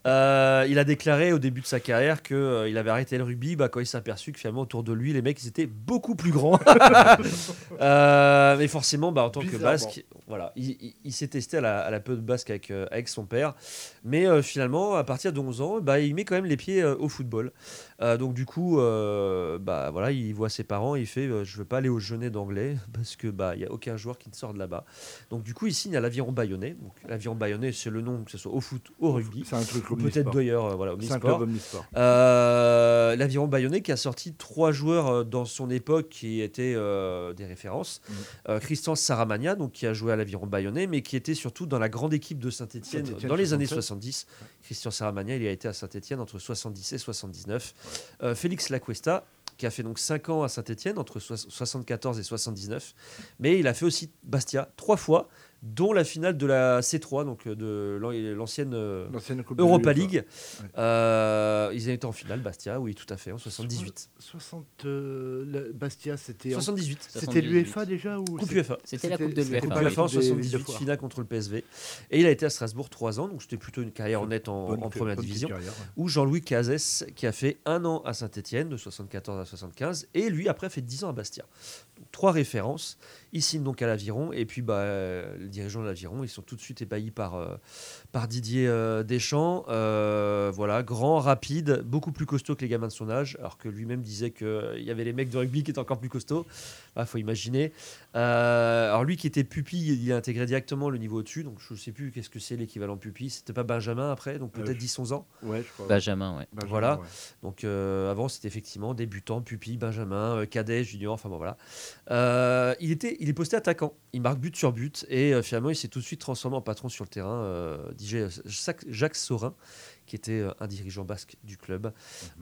Euh, il a déclaré au début de sa carrière qu'il il avait arrêté le rugby bah, quand il s'est aperçu que finalement autour de lui, les mecs ils étaient beaucoup plus grands. Euh, mais forcément, bah, en tant que basque, voilà, il, il- il s'est testé à la, à la pelote basque avec, euh, avec son père. Mais euh, finalement, à partir de 11 ans, bah, il met quand même les pieds euh, au football. Euh, donc du coup, euh, bah, voilà, il voit ses parents, il fait euh, Je veux pas aller au Genet d'anglais parce que bah, il y a aucun joueur qui ne sort de là-bas. Donc du coup, il signe à l'Aviron Bayonnais. Donc L'Aviron Bayonnais, c'est le nom, que ce soit au foot, au rugby. Peut-être d'ailleurs, voilà, C'est un omnisport. L'Aviron Bayonnais qui a sorti trois joueurs euh, dans son époque qui étaient des références. Euh, Christian Saramagna, donc, qui a joué à l'Aviron Bayonnais, mais qui était surtout dans la grande équipe de Saint-Etienne Saint-Étienne, dans les années 67. 70. Christian Saramagna, il a été à Saint-Etienne entre 70 et 79. Euh, Félix Lacuesta, qui a fait donc 5 ans à Saint-Etienne entre soix- 74 et 79. Mais il a fait aussi Bastia trois fois, dont la finale de la C3, donc euh, de l'an- l'ancienne euh, Coupe Europa l'UEFA. League. Euh, ils étaient en finale, Bastia, oui, tout à fait, en 78. 60, euh, Bastia, c'était. en- 78. C'était 78. l'UEFA déjà ou Coupe UEFA. C'était la Coupe de Coupe l'UEFA. pas UEFA en Coupe des villes de 78, foire. finale contre le PSV. Et il a été à Strasbourg trois ans, donc c'était plutôt une carrière honnête en, Bonne- en première division. carrière, ouais. Où Jean-Louis Cazès, qui a fait un an à Saint-Etienne, de 74 à 75, et lui, après, fait 10 ans à Bastia. Trois références. Il signe donc à l'Aviron, et puis bah, les dirigeants de l'Aviron, ils sont tout de suite ébahis par, euh, par Didier euh, Deschamps. Euh, voilà, grand, rapide, beaucoup plus costaud que les gamins de son âge, alors que lui-même disait qu'il y avait les mecs de rugby qui étaient encore plus costauds. Il faut imaginer. Euh, alors lui qui était pupille, il a intégré directement le niveau au-dessus, donc je ne sais plus qu'est-ce que c'est l'équivalent pupille. C'était pas Benjamin après, donc peut-être je- 10-11 ans. Ouais, je crois. Benjamin, ouais. Benjamin, voilà. ouais. Donc euh, avant c'était effectivement débutant, pupille, Benjamin, euh, cadet, junior, enfin bon voilà. Euh, il, était, il est posté attaquant, il marque but sur but et euh, finalement il s'est tout de suite transformé en patron sur le terrain. Euh, DJ Jacques- Saurin qui était euh, un dirigeant basque du club.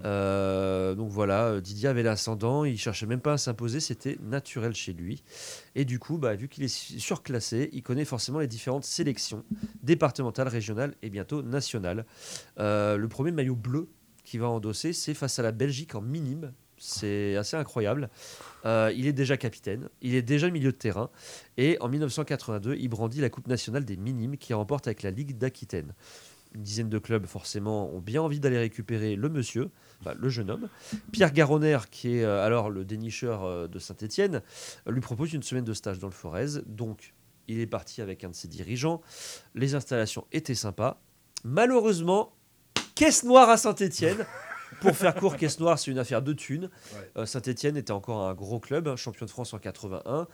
Euh, donc voilà, Didier avait l'ascendant, il cherchait même pas à s'imposer, c'était naturel chez lui. Et du coup, bah, vu qu'il est su- surclassé, il connaît forcément les différentes sélections départementales, régionales et bientôt nationales. Le premier maillot bleu qu'il va endosser, c'est face à la Belgique en minime. C'est assez incroyable. Euh, il est déjà capitaine, il est déjà milieu de terrain. Et en 1982, il brandit la Coupe nationale des minimes qu'il remporte avec la Ligue d'Aquitaine. Une dizaine de clubs, forcément, ont bien envie d'aller récupérer le monsieur, le jeune homme. Pierre Garonner, qui est euh, alors le dénicheur euh, de Saint-Etienne, lui propose une semaine de stage dans le Forez. Donc, il est parti avec un de ses dirigeants. Les installations étaient sympas. Malheureusement, caisse noire à Saint-Etienne. Pour faire court, caisse noire, c'est une affaire de thunes. Ouais. Euh, Saint-Etienne était encore un gros club, hein, champion de France en 81,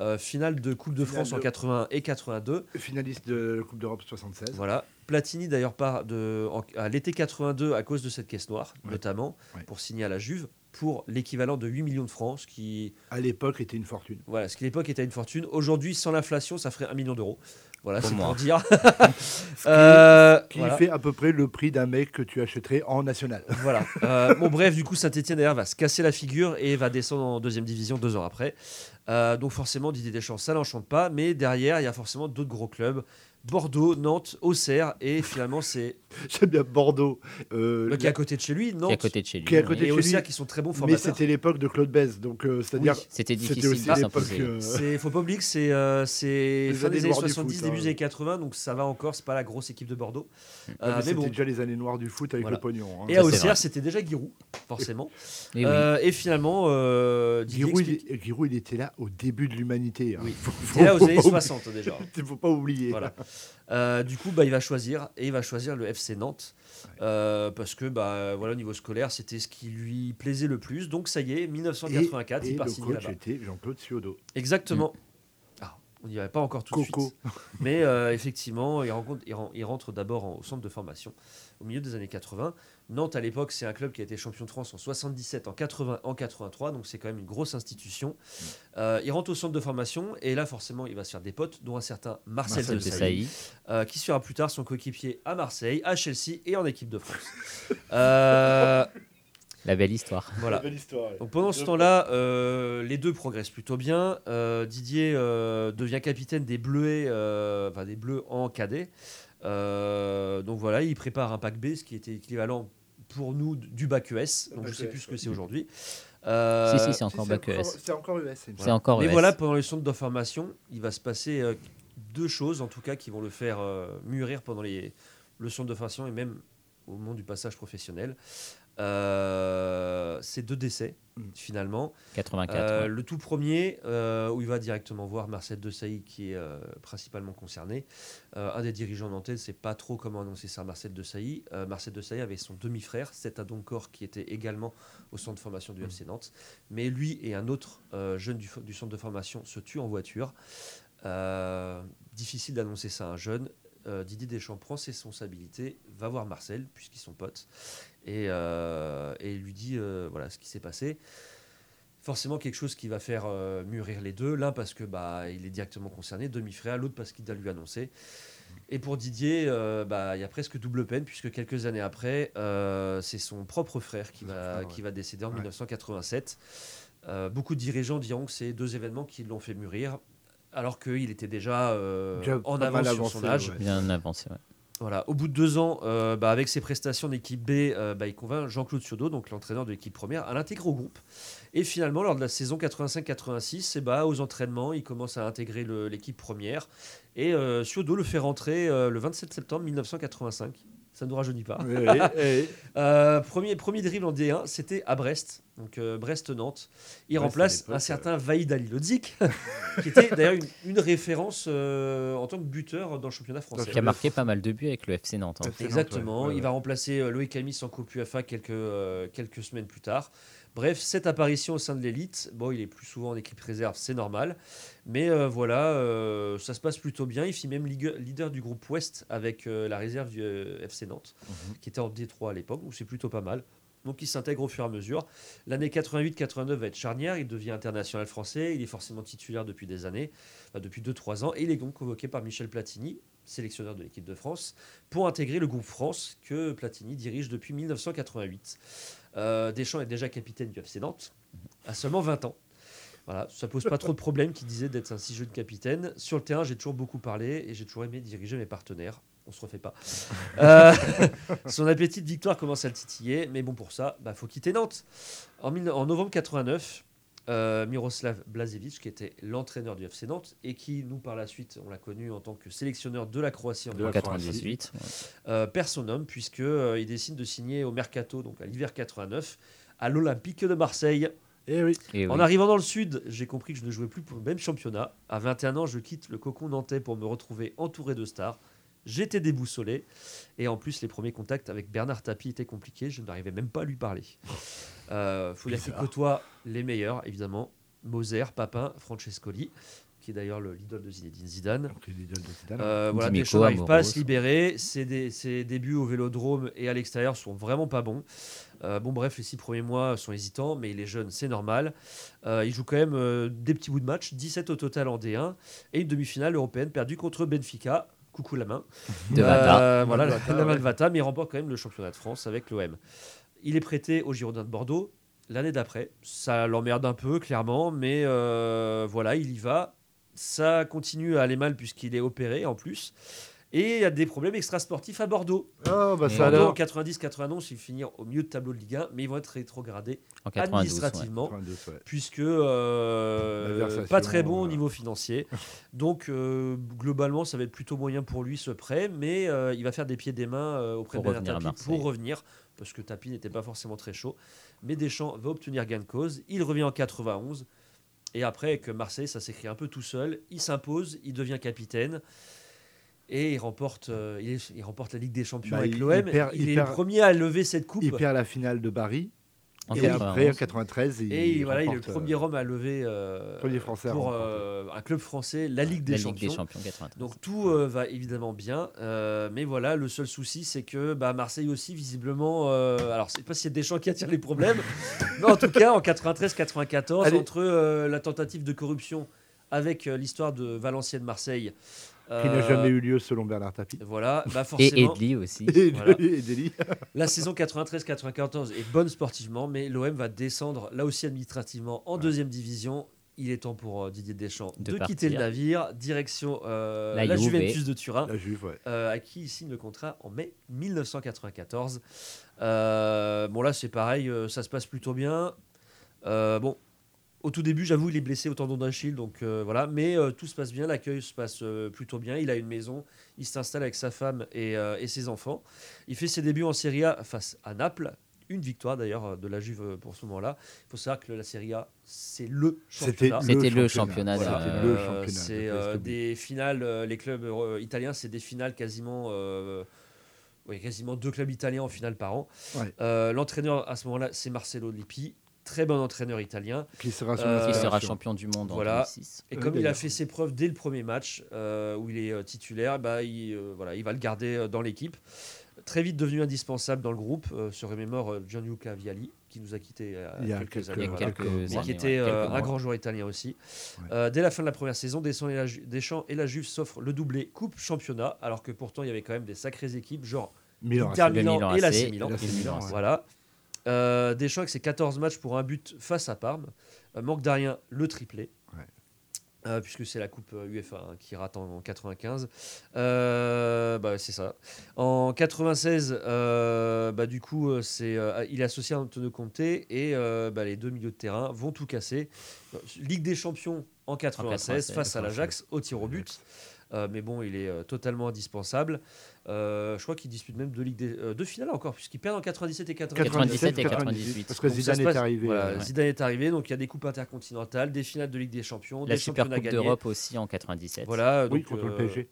euh, finale de Coupe de France en de- 81 et 82. Finaliste de Coupe d'Europe 76. Voilà. Platini d'ailleurs part de, en- à l'été 82 à cause de cette caisse noire, Ouais. notamment, Ouais. pour signer à la Juve pour l'équivalent de 8 millions de francs, ce qui, À l'époque, était une fortune. voilà, ce qui à l'époque était une fortune. Aujourd'hui, sans l'inflation, ça ferait 1 million d'euros. Voilà, c'est pour dire. Euh, Qui voilà. fait à peu près le prix d'un mec que tu achèterais en national. Voilà. Euh, bon, bref, du coup, Saint-Etienne d'ailleurs va se casser la figure et va descendre en deuxième division deux ans après. Euh, donc, forcément, Didier Deschamps, ça l'enchante pas. Mais derrière, il y a forcément d'autres gros clubs Bordeaux, Nantes, Auxerre. Et finalement, c'est J'aime bien Bordeaux. euh, le qui est à côté de chez lui, Qui est à Nantes côté de chez lui. Qui est à côté et de chez Auxerre lui. qui sont très bons mais formateurs. c'était l'époque de Claude Bèze, donc euh, c'est-à-dire Oui, C'était difficile aussi de l'époque. s'imposer. euh, C'est faut pas oublier que c'est euh, fin des années noires du 70, foot, début hein. des années 80, donc ça va encore. C'est pas la grosse équipe de Bordeaux. Euh, mais mais c'était bon. déjà les années noires du foot avec Voilà. le pognon. hein. Et à Auxerre, c'était déjà Giroud, forcément. Et oui. Euh, et finalement, Giroud, il, Giroud, il était là au début de l'humanité. hein. Oui. Faut- C'était là aux années pas oublier. 60 déjà. Il faut pas oublier. Voilà. Euh, du coup, bah, il va choisir et il va choisir le FC Nantes euh, parce que bah voilà au niveau scolaire, c'était ce qui lui plaisait le plus. Donc ça y est, 1984, et, il et part le signer coach là-bas. était Jean-Claude Ciodo. Exactement. Ah, on n'y avait pas encore tout de Coco. suite. Mais euh, effectivement, il, rencontre- il ren- il rentre d'abord au centre de formation au milieu des années 80. Nantes, à l'époque, c'est un club qui a été champion de France en 77, en 80, en 83, donc c'est quand même une grosse institution. Euh, il rentre au centre de formation et là, forcément, il va se faire des potes, dont un certain Marcel, Marcel de de Sailly, Sailly. euh, qui sera plus tard son coéquipier à Marseille, à Chelsea et en équipe de France. Euh, La belle histoire. voilà. Belle histoire. Donc pendant ce temps-là, euh, les deux progressent plutôt bien. Euh, Didier euh, devient capitaine des Bleuets, euh, enfin des Bleus en cadet. Euh, donc voilà, il prépare un pack B, ce qui était équivalent pour nous du bac ES. Donc bac je sais ES, plus ce que c'est aujourd'hui. Euh, si, si, c'est encore Si, bac encore- C'est encore C'est semble. encore Mais voilà, pendant les centres de formation, il va se passer euh, deux choses, en tout cas, qui vont le faire euh, mûrir pendant les, le centre de formation et même au moment du passage professionnel. Euh, c'est deux décès, Mm. finalement. 84. Euh, ouais. le tout premier, euh, où il va directement voir Marcel Desailly, qui est euh, principalement concerné. Euh, un des dirigeants nantais ne sait pas trop comment annoncer ça à Marcel Desailly. Euh, Marcel Desailly avait son demi-frère, Seth Adoncor, qui était également au centre de formation du FC Nantes. Mais lui et un autre euh, jeune du, du centre de formation se tuent en voiture. Euh, difficile d'annoncer ça à un jeune. Euh, Didier Deschamps prend ses responsabilités, va voir Marcel, puisqu'ils sont potes, et, euh, et lui dit euh, voilà ce qui s'est passé forcément quelque chose qui va faire mûrir les deux. L'un parce que bah il est directement concerné, demi-frère, l'autre parce qu'il doit lui annoncer. Et pour Didier, bah, il y a presque double peine puisque quelques années après, c'est son propre frère qui va, qui va décéder en Ouais. 1987. Euh, beaucoup de dirigeants diront que c'est deux événements qui l'ont fait mûrir. Alors qu'il était déjà, euh, Déjà en avance sur son âge. ouais. Bien avancé, ouais. Voilà. Au bout de deux ans, euh, bah, avec ses prestations d'équipe B, euh, bah, il convainc Jean-Claude Ciodo, donc l'entraîneur de l'équipe première, à l'intégrer au groupe. Et finalement, lors de la saison 85-86, eh bah, aux entraînements, il commence à intégrer l'équipe première. Et euh, Ciodo le fait rentrer euh, le 27 septembre 1985. Ça ne nous rajeunit pas. Oui, oui, oui. Euh, premier, premier dribble en D1, c'était à Brest, donc euh, Brest-Nantes. Il Brest, remplace un certain Vaïd Alilodzic, qui était d'ailleurs une, une référence euh, en tant que buteur dans le championnat français. Qui a marqué pas mal de buts avec le FC Nantes. hein. FC Nantes, Exactement. ouais, ouais, Il va remplacer euh, Loïc Amis en Coupe UEFA quelques, euh, quelques semaines plus tard. Bref, cette apparition au sein de l'élite, bon, il est plus souvent en équipe réserve, c'est normal. Mais euh, voilà, euh, ça se passe plutôt bien. Il fit même leader du groupe Ouest avec euh, la réserve du FC Nantes, qui était en D3 à l'époque, donc c'est plutôt pas mal. Donc il s'intègre au fur et à mesure. L'année 88-89 va être charnière, il devient international français, il est forcément titulaire depuis des années, enfin, depuis 2-3 ans, et il est donc convoqué par Michel Platini, sélectionneur de l'équipe de France, pour intégrer le groupe France que Platini dirige depuis 1988. Euh, Deschamps est déjà capitaine du FC Nantes, à seulement 20 ans. Voilà, ça pose pas trop de problème qui disait d'être un si jeune capitaine. Sur le terrain, j'ai toujours beaucoup parlé et j'ai toujours aimé diriger mes partenaires. On se refait pas. Euh, son appétit de victoire commence à le titiller, mais bon, pour ça, bah, faut quitter Nantes. En, en novembre 89, euh, Miroslav Blazevic, qui était l'entraîneur du FC Nantes et qui, nous, par la suite, on l'a connu en tant que sélectionneur de la Croatie en De la En 1998, 98. ouais. euh, perd son homme puisque euh, il décide de signer au mercato, donc à l'hiver 89, à l'Olympique de Marseille. Eh oui. Et En oui. arrivant dans le sud, j'ai compris que je ne jouais plus pour le même championnat. À 21 ans, je quitte le cocon nantais pour me retrouver entouré de stars. J'étais déboussolé. Et en plus, les premiers contacts avec Bernard Tapie étaient compliqués. Je n'arrivais même pas à lui parler. Euh, faut dire qu'il côtoie les meilleurs, évidemment. Moser, Papin, Francescoli, qui est d'ailleurs le leader de Zinedine Zidane. Donc, l'idole de Zidane. Euh, voilà, Deschamps n'arrive pas à se libérer. Ses, dé- ses débuts au vélodrome et à l'extérieur sont vraiment pas bons. Euh, bon, bref, les six premiers mois sont hésitants, mais il est jeune, c'est normal. Euh, il joue quand même euh, des petits bouts de match, 17 au total en D1 et une demi-finale européenne perdue contre Benfica. Coucou la main. De Vata. Voilà, la, Vata, la main ouais. de Vata, mais il remporte quand même le championnat de France avec l'OM. Il est prêté au Girondins de Bordeaux l'année d'après. Ça l'emmerde un peu, clairement, mais euh, voilà, il y va. Ça continue à aller mal puisqu'il est opéré en plus. Et il y a des problèmes extrasportifs à Bordeaux. Oh, bah ça Bordeaux en alors. 90-91, ils finiront au milieu de tableau de Ligue 1, mais ils vont être rétrogradés En 92. ouais. administrativement 92, ouais. puisque euh, pas très bon au euh. niveau financier. Donc euh, globalement, ça va être plutôt moyen pour lui ce prêt, mais euh, il va faire des pieds et des mains euh, auprès Pour de Bernard pour revenir, parce que Tapie n'était pas forcément très chaud. Mais Deschamps va obtenir gain de cause. Il revient en 91. Et après, avec Marseille, ça s'écrit un peu tout seul. Il s'impose, il devient capitaine. Et il remporte, euh, il, est- il remporte la Ligue des Champions Bah, avec l'OM. il perd- il il est perd- le premier à lever cette coupe. Il perd la finale de Paris. En et 91. après, en 93, il, Et voilà, il est le premier euh, homme à lever euh, Premier Français pour euh, un club français la Ligue des la Champions. Ligue des Champions 93. Donc tout euh, va évidemment bien, euh, mais voilà, le seul souci c'est que bah, Marseille aussi visiblement, euh, alors c'est pas si c'est Deschamps qui attire les problèmes, mais en tout cas en 93-94 Allez. entre euh, la tentative de corruption avec euh, l'histoire de Valenciennes Marseille, qui n'a euh, jamais eu lieu selon Bernard Tapie. Voilà, bah Et forcément. Edli aussi. Et, Voilà. et. La saison 93-94 est bonne sportivement, mais l'OM va descendre là aussi administrativement en deuxième division. Il est temps pour euh, Didier Deschamps de, De quitter le navire, direction euh, La la, Juve. Juventus de Turin, La Juve, ouais. euh, à qui il signe le contrat en mai 1994. Euh, bon là c'est pareil, euh, ça se passe plutôt bien. Euh, bon, au tout début, j'avoue, il est blessé au tendon d'Achille, donc euh, voilà. Mais euh, tout se passe bien, l'accueil se passe euh, plutôt bien. Il a une maison, il s'installe avec sa femme et, euh, et ses enfants. Il fait ses débuts en Serie A face à Naples. Une victoire d'ailleurs de la Juve pour ce moment-là. Il faut savoir que la Serie A, c'est le C'était championnat. C'était le championnat de Voilà, la- C'était le euh, championnat. c'est de euh, des finales, euh, les clubs euh, italiens, c'est des finales quasiment, euh, oui, quasiment deux clubs italiens en finale par an. Ouais. Euh, L'entraîneur à ce moment-là, c'est Marcelo Lippi, très bon entraîneur italien. Qui sera Euh, Qui sera inspiration. champion du monde Voilà. en 2006. Et comme il a fait ses preuves dès le premier match euh, où il est euh, titulaire, bah, il, euh, voilà, il va le garder euh, dans l'équipe. Très vite devenu indispensable dans le groupe, euh, se remémore Gianluca Vialli, qui nous a quittés euh, Il y a quelques quelques- années. Il y a voilà. quelques Mais années, qui ouais, était euh, un mois. grand joueur italien aussi. Ouais. Euh, dès la fin de la première saison, Deschamps et la, Ju- Deschamps et la Juve s'offrent le doublé Coupe Championnat, alors que pourtant il y avait quand même des sacrées équipes, genre Milan Inter Milan Milan et la Milan. Milan, ouais. Voilà. Euh, Deschamps avec ses 14 matchs pour un but face à Parme. Euh, manque d'arien, le triplé. Ouais. Euh, puisque c'est la coupe euh, UEFA hein, qui rate en, en 95. Euh, bah, c'est ça. En 96, euh, bah, du coup, c'est, il est associé à Antonio Conte et euh, bah, les deux milieux de terrain vont tout casser. Ligue des Champions en 96, 96, face à l'Ajax au tir au but. Euh, mais bon, il est euh, totalement indispensable. Euh, je crois qu'il dispute même deux, ligues des- euh, deux finales encore, puisqu'il perd en 97 et 98. 97 et 98. Parce que Zidane se est passe- arrivé. voilà, euh, Zidane est arrivé, donc il y a des coupes intercontinentales, des finales de Ligue des Champions, La des Super championnats Coupe gagnés. d'Europe aussi en 97. Voilà, Oui, donc, contre le euh, PSG.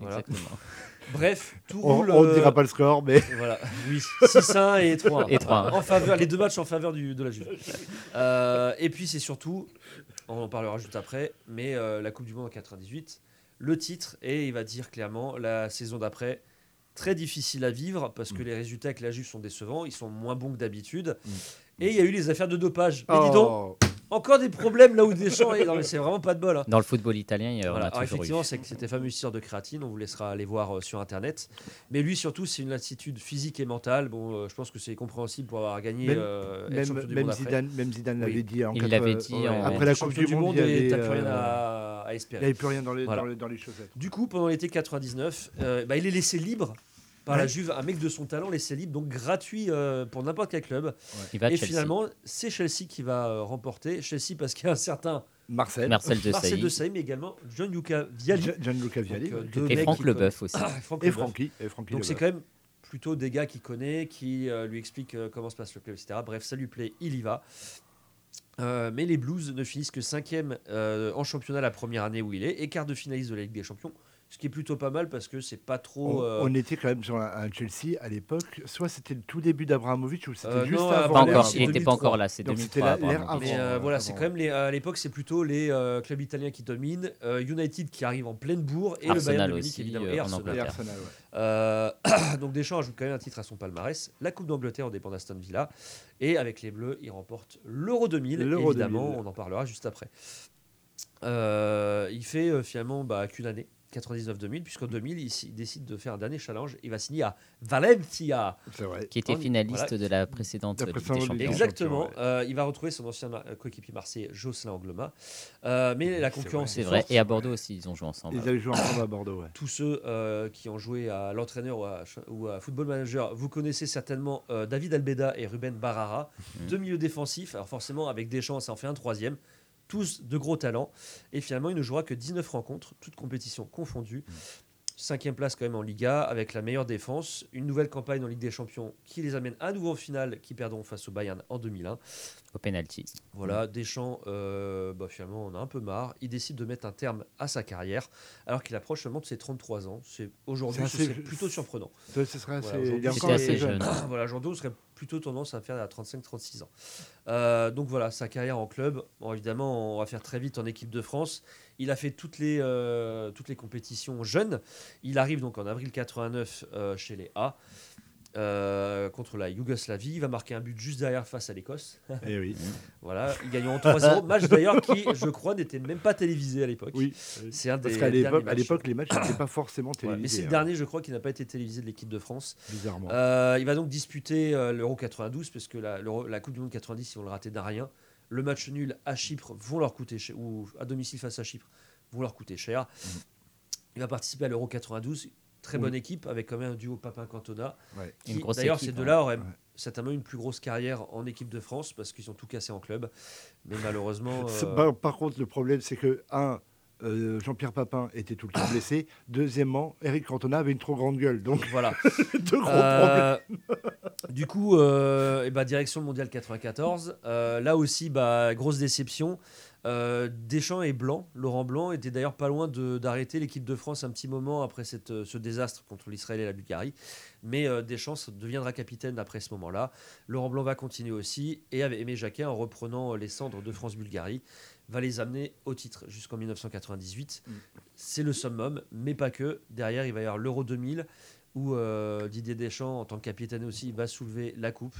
voilà. Exactement. Bref, tout On roule. on ne euh, dira pas le score, mais Voilà, oui, 6-1 et 3 Et 3-1. En faveur, les deux matchs en faveur du, de la Juve. Euh, et puis c'est surtout, on en parlera juste après, mais euh, la Coupe du Monde en 98, le titre, et il va dire clairement la saison d'après, très difficile à vivre parce Mm. que les résultats avec la Juve sont décevants, ils sont moins bons que d'habitude. Et il y a eu les affaires de dopage. Mais dis donc, Oh, encore des problèmes là où Deschamps est. Non, mais c'est vraiment pas de bol. hein. Dans le football italien, il y Voilà. a Alors, toujours effectivement, eu. c'est que c'était fameux histoire de créatine, on vous laissera aller voir euh, sur internet. Mais lui, surtout, c'est une lassitude physique et mentale. Bon, euh, je pense que c'est compréhensible pour avoir gagné. Même- euh, être même, champion du même monde après. Zidane, même Zidane l'avait Oui. dit. En Il quatre- l'avait dit en- Après la Coupe du Monde, il et y t'as avait, plus rien euh, à, à il n'y espérer. avait plus rien dans les, Voilà. dans les, dans les chaussettes. Du coup, pendant l'été 99, euh, bah, il est laissé libre par la. Juve, un mec de son talent laissé libre, donc gratuit euh, pour n'importe quel club. Il va à et Chelsea. finalement, c'est Chelsea qui va euh, remporter. Chelsea parce qu'il y a un certain Marcel, Marcel de Marcel de Sailly, mais également Gianluca Vialli. Gian- Gianluca Vialli, Donc, euh, et Franck Leboeuf aussi. connaissent- Franck et Leboeuf. Francky. Donc c'est quand même plutôt des gars qui connaît, qui euh, lui expliquent euh, comment se passe le club, etc. Bref, ça lui plaît, il y va. Euh, mais les Blues ne finissent que cinquième euh, en championnat la première année où il est, et quart de finaliste de la Ligue des Champions, ce qui est plutôt pas mal parce que c'est pas trop. On, euh, on était quand même sur un, un Chelsea à l'époque. Soit c'était le tout début d'Abramovich ou c'était Euh, juste non, avant. Pas encore, il n'était 2003. pas encore là, c'est Donc 2003. c'était la- apparemment. l'ère avant. mais euh, voilà, c'est quand même les, à l'époque, c'est plutôt les euh, clubs italiens qui dominent, euh, United qui arrive en pleine bourre et le Bayern de Munich aussi, évidemment euh, et en Arsenal. Et. Arsenal, ouais. Euh, donc Deschamps ajoute quand même un titre à son palmarès, la Coupe d'Angleterre au dépend d'Aston Villa, et avec les Bleus, il remporte l'Euro 2000, L'Euro évidemment, 2000. on en parlera juste après. Euh, il fait euh, finalement bah, qu'une année, 99-2000, puisqu'en 2000, il, il décide de faire un dernier challenge, il va signer à Valencia. Qui était finaliste voilà. de la précédente La Ligue des Champions. Exactement, euh, il va retrouver son ancien mar- coéquipier marseillais, Jocelyn Angloma, Euh, mais la concurrence C'est est vrai. forte. Et à Bordeaux aussi, ils ont joué ensemble. Ils avaient joué ensemble à Bordeaux. Ouais. tous ceux euh, qui ont joué à l'entraîneur ou à, ou à Football Manager, vous connaissez certainement euh, David Albeda et Ruben Barrara, deux milieux défensifs. Alors forcément, avec Deschamps, ça en fait un troisième. Tous de gros talents. Et finalement, il ne jouera que 19 rencontres, toutes compétitions confondues. Cinquième place quand même en Liga, avec la meilleure défense. Une nouvelle campagne en Ligue des Champions qui les amène à nouveau en finale, qui perdront face au Bayern en 2001. Au penalty. Voilà, Deschamps, euh, bah, finalement, on a un peu marre. Il décide de mettre un terme à sa carrière, alors qu'il approche seulement de ses 33 ans. C'est aujourd'hui, C'est plutôt surprenant. Ce serait Voilà, assez- il est encore assez assez jeune. jeune. voilà, on serait plutôt tendance à faire à 35-36 ans. Euh, donc voilà, sa carrière en club. Bon, évidemment, on va faire très vite en équipe de France. Il a fait toutes les, euh, toutes les compétitions jeunes. Il arrive donc en avril 89 euh, chez les A. euh, contre la Yougoslavie, il va marquer un but juste derrière face à l'Écosse. Eh oui. Voilà, ils gagnent en 3-0. Match d'ailleurs qui, je crois, n'était même pas télévisé à l'époque. Oui. C'est un des Parce qu'à l'époque, les matchs n'étaient pas forcément télévisés. Mais c'est le hein, dernier, je crois, qui n'a pas été télévisé de l'équipe de France. Bizarrement. Euh, il va donc disputer euh, l'Euro 92 parce que la, Coupe du Monde 90, ils vont le rater d'un rien. Le match nul à Chypre vont leur coûter cher, ou à domicile face à Chypre vont leur coûter cher. Il va participer à l'Euro 92. Très Oui. bonne équipe avec quand même un duo Papin Cantona. Ouais. D'ailleurs, ces deux-là auraient Ouais. certainement une plus grosse carrière en équipe de France parce qu'ils ont tout cassé en club. Mais malheureusement. Euh, par, par contre, le problème, c'est que, un, euh, Jean-Pierre Papin était tout le temps blessé. Deuxièmement, Eric Cantona avait une trop grande gueule. Donc, voilà. deux gros problèmes. Euh, du coup, euh, eh ben, direction le mondial 94. Euh, là aussi, bah, grosse déception. Euh, Deschamps et Blanc, Laurent Blanc, était d'ailleurs pas loin d'arrêter l'équipe de France un petit moment après cette, euh, ce désastre contre l'Israël et la Bulgarie. Mais euh, Deschamps deviendra capitaine après ce moment-là. Laurent Blanc va continuer aussi. Et avec Aimé Jacquet, en reprenant les cendres de France-Bulgarie, va les amener au titre jusqu'en 1998. C'est le summum, mais pas que. Derrière, il va y avoir l'Euro 2000 où euh, Didier Deschamps, en tant que capitaine aussi, va soulever la coupe.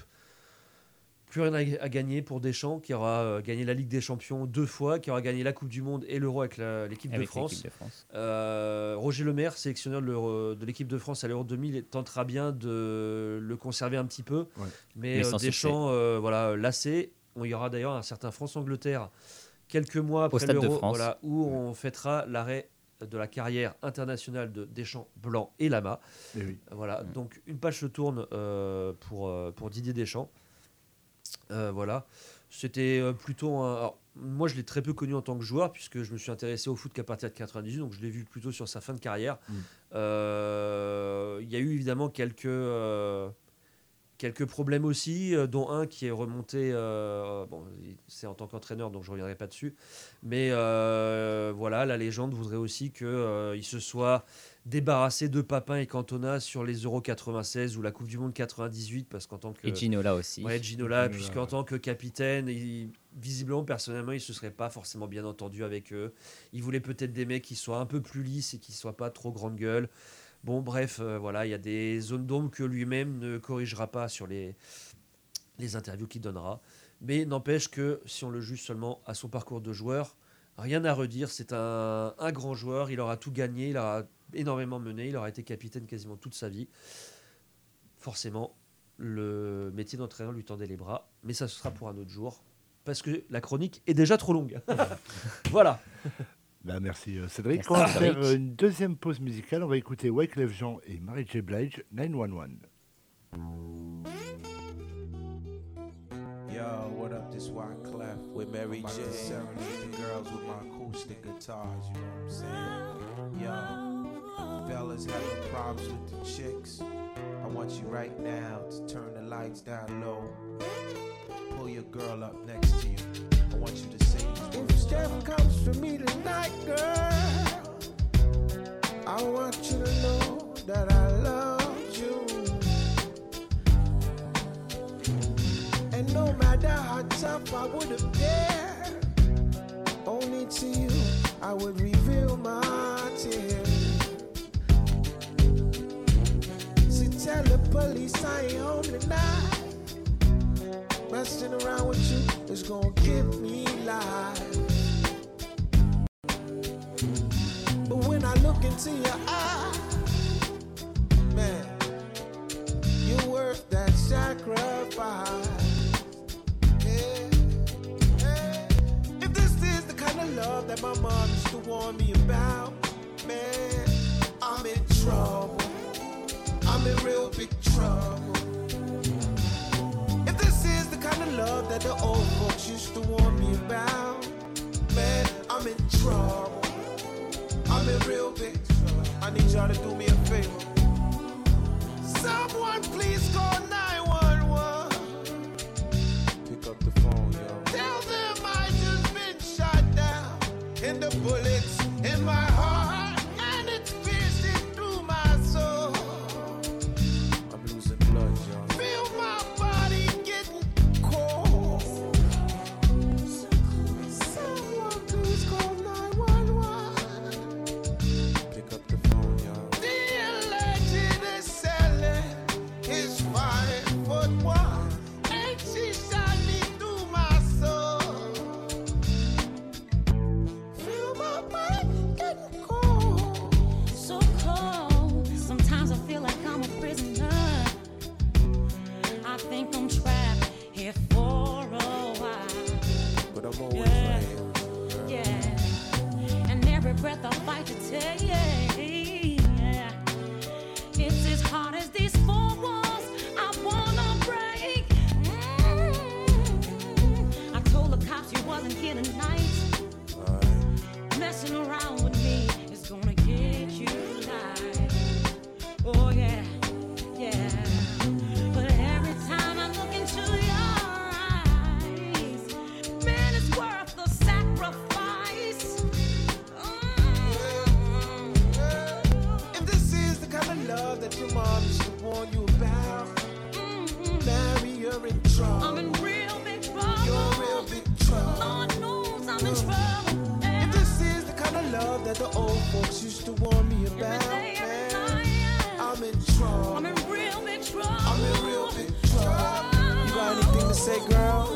Plus rien à, à gagner pour Deschamps, qui aura euh, gagné la Ligue des Champions deux fois, qui aura gagné la Coupe du Monde et l'Euro avec l'équipe de Avec France. l'équipe de France. Euh, Roger Lemaire, sélectionneur de l'équipe de France à l'Euro 2000, tentera bien de le conserver un petit peu. Ouais. Mais, Mais euh, Deschamps, euh, voilà, lassé. On y aura d'ailleurs un certain France-Angleterre quelques mois après l'Euro, France. voilà, où on fêtera l'arrêt de la carrière internationale de Deschamps, Blanc et Lama. Eh oui. Voilà, donc une page se tourne euh, pour, euh, pour Didier Deschamps. Euh, voilà, c'était euh, plutôt un. alors, moi, je l'ai très peu connu en tant que joueur, puisque je me suis intéressé au foot qu'à partir de 98, donc je l'ai vu plutôt sur sa fin de carrière. Mm. Euh, Il y a eu évidemment quelques, euh, quelques problèmes aussi, euh, dont un qui est remonté. bon, c'est en tant qu'entraîneur, donc je ne reviendrai pas dessus. Mais voilà, la légende voudrait aussi qu'il se soit débarrassé de Papin et Cantona sur les Euro 96 ou la Coupe du Monde 98, parce qu'en tant que. Et Ginola aussi. Ouais, Ginola, puisqu'en tant que capitaine, il- visiblement, personnellement, il se serait pas forcément bien entendu avec eux. Il voulait peut-être des mecs qui soient un peu plus lisses et qui soient pas trop grande gueule. Bon, bref, euh, voilà, il y a des zones d'ombre que lui-même ne corrigera pas sur les, les interviews qu'il donnera. Mais n'empêche que si on le juge seulement à son parcours de joueur, rien à redire. C'est un, un grand joueur. Il aura tout gagné. Il aura énormément mené. Il aura été capitaine quasiment toute sa vie. Forcément, le métier d'entraîneur lui tendait les bras. Mais ça, ce sera pour un autre jour. Parce que la chronique est déjà trop longue. voilà. Bah, merci euh, Cédric. Merci, On va Cédric. faire une deuxième pause musicale. On va écouter Wyclef Jean et Mary J. Blige 911. Yo, what up? This Wyclef with Mary J. Serenade the girls with my acoustic guitars. You know what I'm saying? Yo, fellas having problems with the chicks. I want you right now to turn the lights down low. Pull your girl up next to you. I want you to say these words. If Steph comes for me tonight, girl, I want you to know that I love you. And no matter how tough I would appear, only to you I would reveal my tears. Police I ain't home tonight. Messing around with you is gonna give me life. But when I look into your the old folks used to warn me about, day, every night. I'm in trouble. I'm in real big trouble. I'm in real big trouble. You got anything to say, girl?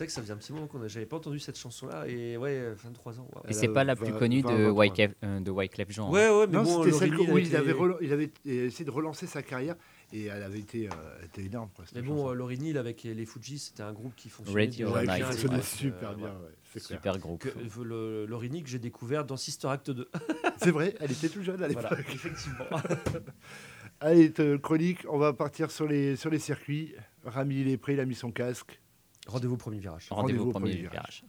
C'est vrai que ça faisait un petit moment qu'on j'avais pas entendu cette chanson-là et ouais, 23 ans. Et c'est pas la plus connue de Wyclef, euh, de Wyclef Jean. hein. Ouais, ouais, mais Non, bon, c'était celle Lorini, où elle il avait, il avait essayé de relancer sa carrière et elle avait été, euh, était énorme. Quoi, Mais chanson. bon, euh, Laurie Neal avec les Fujis, c'était un groupe qui fonctionnait Radio Ouais, super euh, bien. voilà. ouais, c'est clair. Super groupe. Que, euh, le, Laurie Neal que j'ai découvert dans Sister Act 2. C'est vrai, elle était tout jeune à l'époque. voilà, effectivement. Allez, chronique, on va partir sur les, sur les circuits. Rami, il est prêt, il a mis son casque. Rendez-vous au premier virage. Rendez-vous au premier premier virage.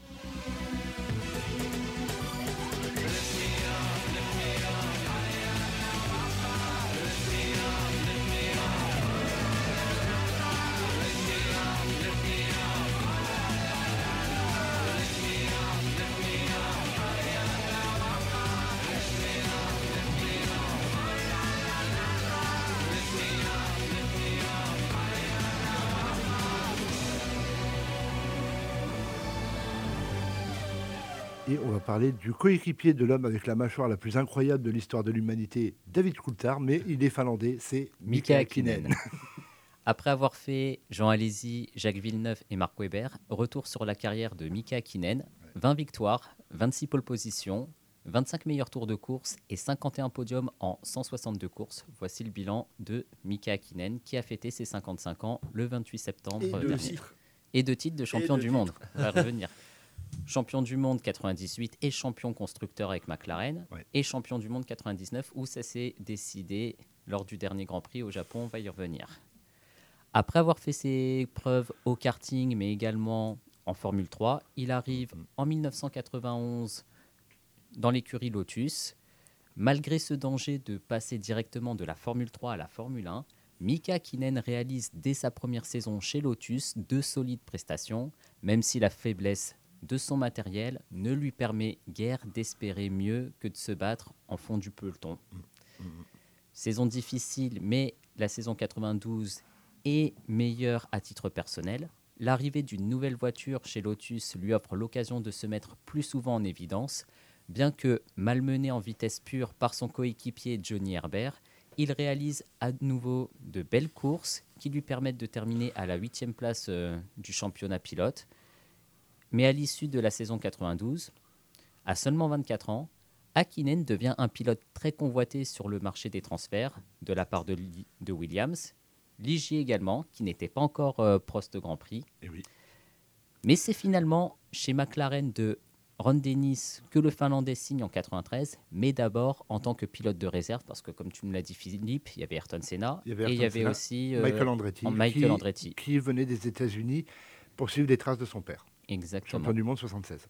Et on va parler du coéquipier de l'homme avec la mâchoire la plus incroyable de l'histoire de l'humanité, David Coulthard, mais il est finlandais, c'est Mika Hakkinen. Après avoir fait Jean Alési, Jacques Villeneuve et Marc Weber, retour sur la carrière de Mika Hakkinen. 20 victoires, 26 pole positions, 25 meilleurs tours de course et 51 podiums en 162 courses. Voici le bilan de Mika Hakkinen qui a fêté ses 55 ans le 28 septembre Et dernier. Et deux titres de champion du monde. On va revenir. Champion du monde 98 et champion constructeur avec McLaren. Ouais. Et champion du monde 99 où ça s'est décidé lors du dernier Grand Prix au Japon. On va y revenir. Après avoir fait ses preuves au karting, mais également en Formule 3, il arrive en 1991 dans l'écurie Lotus. Malgré ce danger de passer directement de la Formule 3 à la Formule 1, Mika Kinen réalise dès sa première saison chez Lotus deux solides prestations, même si la faiblesse de son matériel ne lui permet guère d'espérer mieux que de se battre en fond du peloton. Saison difficile, mais la saison 92 est meilleure à titre personnel. L'arrivée d'une nouvelle voiture chez Lotus lui offre l'occasion de se mettre plus souvent en évidence. Bien que malmené en vitesse pure par son coéquipier Johnny Herbert, il réalise à nouveau de belles courses qui lui permettent de terminer à la huitième place euh, du championnat pilote. Mais à l'issue de la saison 92, à seulement 24 ans, Hakkinen devient un pilote très convoité sur le marché des transferts de la part de, Li- de Williams, Ligier également, qui n'était pas encore euh, Prost Grand Prix. Et oui. Mais c'est finalement chez McLaren de Ron Dennis que le Finlandais signe en 93, mais d'abord en tant que pilote de réserve, parce que comme tu me l'as dit Philippe, il y avait Ayrton Senna, Il y avait et il y avait Senna, aussi euh, Michael Andretti, en Michael qui, Andretti. qui venait des États-Unis pour suivre les traces de son père, Exactement. champion du monde 76.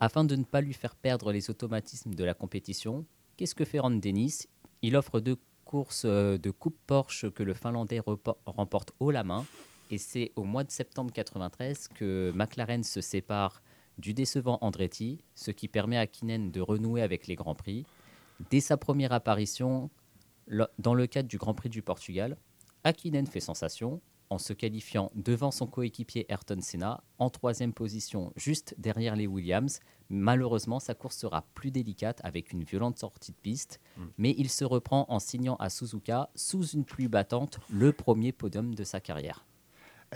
Afin de ne pas lui faire perdre les automatismes de la compétition, qu'est-ce que fait Ron Dennis? Il offre deux courses euh, de Coupe Porsche que le Finlandais remporte haut la main. Et c'est au mois de septembre 93 que McLaren se sépare du décevant Andretti, ce qui permet à Kinen de renouer avec les Grands Prix. Dès sa première apparition, dans le cadre du Grand Prix du Portugal, Hakkinen fait sensation en se qualifiant devant son coéquipier Ayrton Senna en troisième position, juste derrière les Williams. Malheureusement, sa course sera plus délicate avec une violente sortie de piste, mais il se reprend en signant à Suzuka, sous une pluie battante, le premier podium de sa carrière.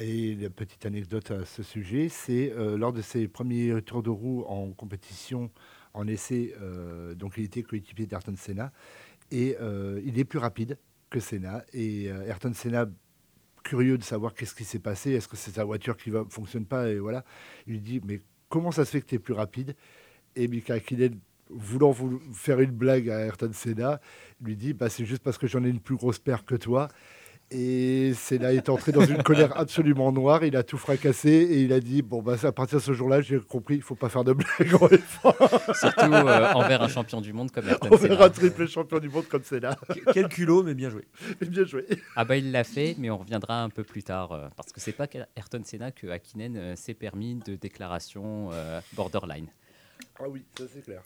Et la petite anecdote à ce sujet, c'est euh, lors de ses premiers tours de roue en compétition, en essai, euh, donc il était coéquipier d'Ayrton Senna, et euh, il est plus rapide que Senna. Et euh, Ayrton Senna, curieux de savoir qu'est-ce qui s'est passé, est-ce que c'est sa voiture qui ne fonctionne pas, et voilà, il lui dit, mais comment ça se fait que tu es plus rapide? Et Mika Hakkinen, voulant faire une blague à Ayrton Senna, lui dit, bah, c'est juste parce que j'en ai une plus grosse paire que toi. Et Senna est entré dans une colère absolument noire. Il a tout fracassé et il a dit Bon, bah, à partir de ce jour-là, j'ai compris, il ne faut pas faire de blagues en F1. Surtout euh, envers un champion du monde comme Ayrton Senna. un triple champion du monde comme Senna. Quel culot, mais bien joué. Bien joué. Ah bah il l'a fait, mais on reviendra un peu plus tard, euh, parce que c'est pas qu'Ayrton Senna que Hakkinen euh, s'est permis de déclarations euh, borderline. Ah oui, ça c'est clair.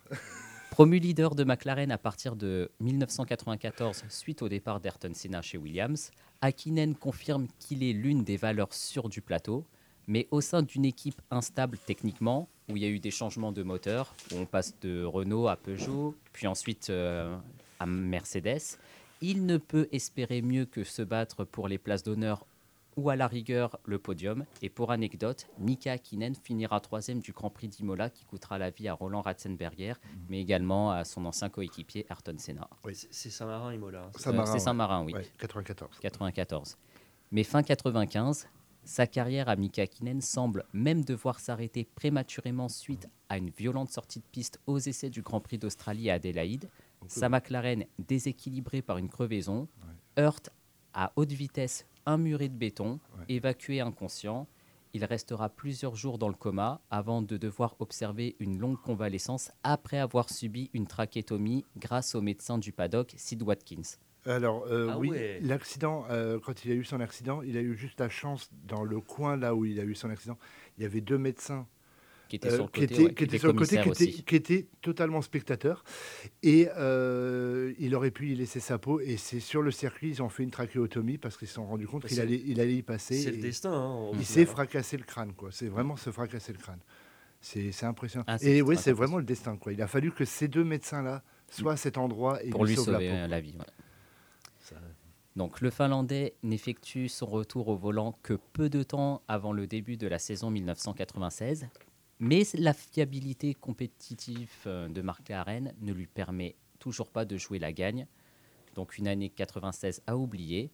Promu leader de McLaren à partir de 1994 suite au départ d'Ayrton Senna chez Williams, Hakkinen confirme qu'il est l'une des valeurs sûres du plateau, mais au sein d'une équipe instable techniquement, où il y a eu des changements de moteur, où on passe de Renault à Peugeot, puis ensuite euh, à Mercedes, il ne peut espérer mieux que se battre pour les places d'honneur ou à la rigueur le podium. Et pour anecdote, Mika Hakkinen finira troisième du Grand Prix d'Imola qui coûtera la vie à Roland Ratzenberger, mais également à son ancien coéquipier Ayrton Senna. C'est- C'est Saint-Marin, Imola. Euh, Saint-Marin, c'est ouais. Saint-Marin, oui. Ouais, 94. 94. Mais fin 95, sa carrière à Mika Hakkinen semble même devoir s'arrêter prématurément suite à une violente sortie de piste aux essais du Grand Prix d'Australie à Adélaïde. Sa McLaren, déséquilibrée par une crevaison, heurte à haute vitesse un muret de béton, évacué inconscient. Il restera plusieurs jours dans le coma avant de devoir observer une longue convalescence après avoir subi une trachétomie grâce au médecin du paddock, Sid Watkins. Alors, euh, Ah oui, ouais. l'accident, euh, quand il a eu son accident, il a eu juste la chance, dans le coin là où il a eu son accident, il y avait deux médecins Qui était sur le qui côté, ouais, qui était sur le côté, qui commissaire étaient, aussi. qui étaient totalement spectateurs. Et euh, il aurait pu y laisser sa peau. Et c'est sur le circuit, ils ont fait une trachéotomie parce qu'ils se sont rendus compte Bah, qu'il allait, il allait y passer. C'est le destin. hein, il s'est fracassé le crâne, quoi. C'est vraiment se fracasser le crâne. C'est impressionnant. Ah, et oui, c'est vraiment le destin, quoi. Il a fallu que ces deux médecins-là soient à cet endroit et pour lui sauvent sauver la euh, peau. la vie. ouais. Donc le Finlandais n'effectue son retour au volant que peu de temps avant le début de la saison 1996, mais la fiabilité compétitive euh, de McLaren ne lui permet toujours pas de jouer la gagne. Donc une année 96 à oublier.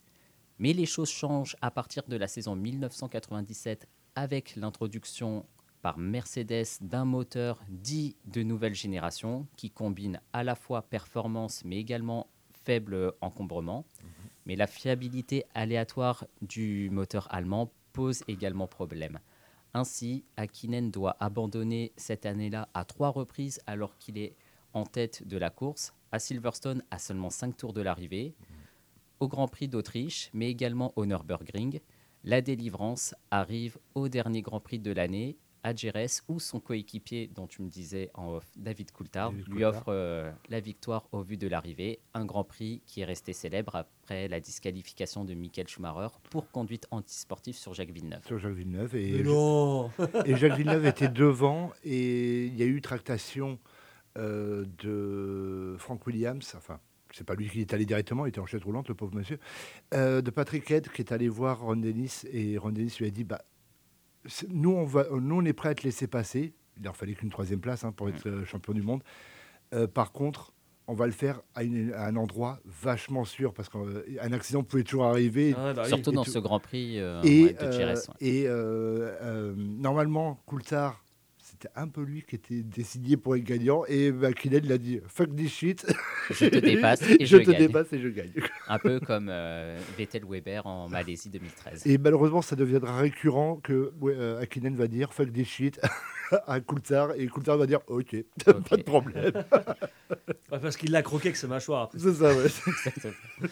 Mais les choses changent à partir de la saison 1997 avec l'introduction par Mercedes d'un moteur dit de nouvelle génération qui combine à la fois performance mais également faible encombrement. Mais la fiabilité aléatoire du moteur allemand pose également problème. Ainsi, Hakkinen doit abandonner cette année-là à trois reprises alors qu'il est en tête de la course. À Silverstone, à seulement cinq tours de l'arrivée. Au Grand Prix d'Autriche, mais également au Nürburgring. La délivrance arrive au dernier Grand Prix de l'année, à Jerez, où son coéquipier, dont tu me disais en off, David Coulthard, David lui Coulthard. offre euh, la victoire au vu de l'arrivée. Un Grand Prix qui est resté célèbre après la disqualification de Michael Schumacher pour conduite antisportive sur Jacques Villeneuve. Sur Jacques Villeneuve. Et, non et Jacques Villeneuve était devant et il y a eu tractation euh, de Frank Williams, enfin, c'est pas lui qui est allé directement, il était en chaise roulante, le pauvre monsieur, euh, de Patrick Head qui est allé voir Ron Dennis et Ron Dennis lui a dit bah, nous, on va, nous, on est prêt à te laisser passer. Il leur fallait qu'une troisième place hein, pour être euh, champion du monde. Euh, par contre, on va le faire à, une- à un endroit vachement sûr parce qu'un accident pouvait toujours arriver. Ah, bah oui. Surtout et dans ce Grand Prix euh, Et, ouais, de euh, Jerez. ouais. et euh, euh, normalement, Coulthard, c'était un peu lui qui était désigné pour être gagnant. Et McKinnon, il a dit Fuck this shit. Je te dépasse et je je te gagne. dépasse et je gagne. Un peu comme euh, Vettel Weber en Malaisie 2013. Et malheureusement, ça deviendra récurrent que ouais, euh, va dire Fuck this shit à Coulthard. Et Coulthard va dire Ok, pas de problème. Ouais, parce qu'il l'a croqué avec sa mâchoire. après. C'est ça, ouais.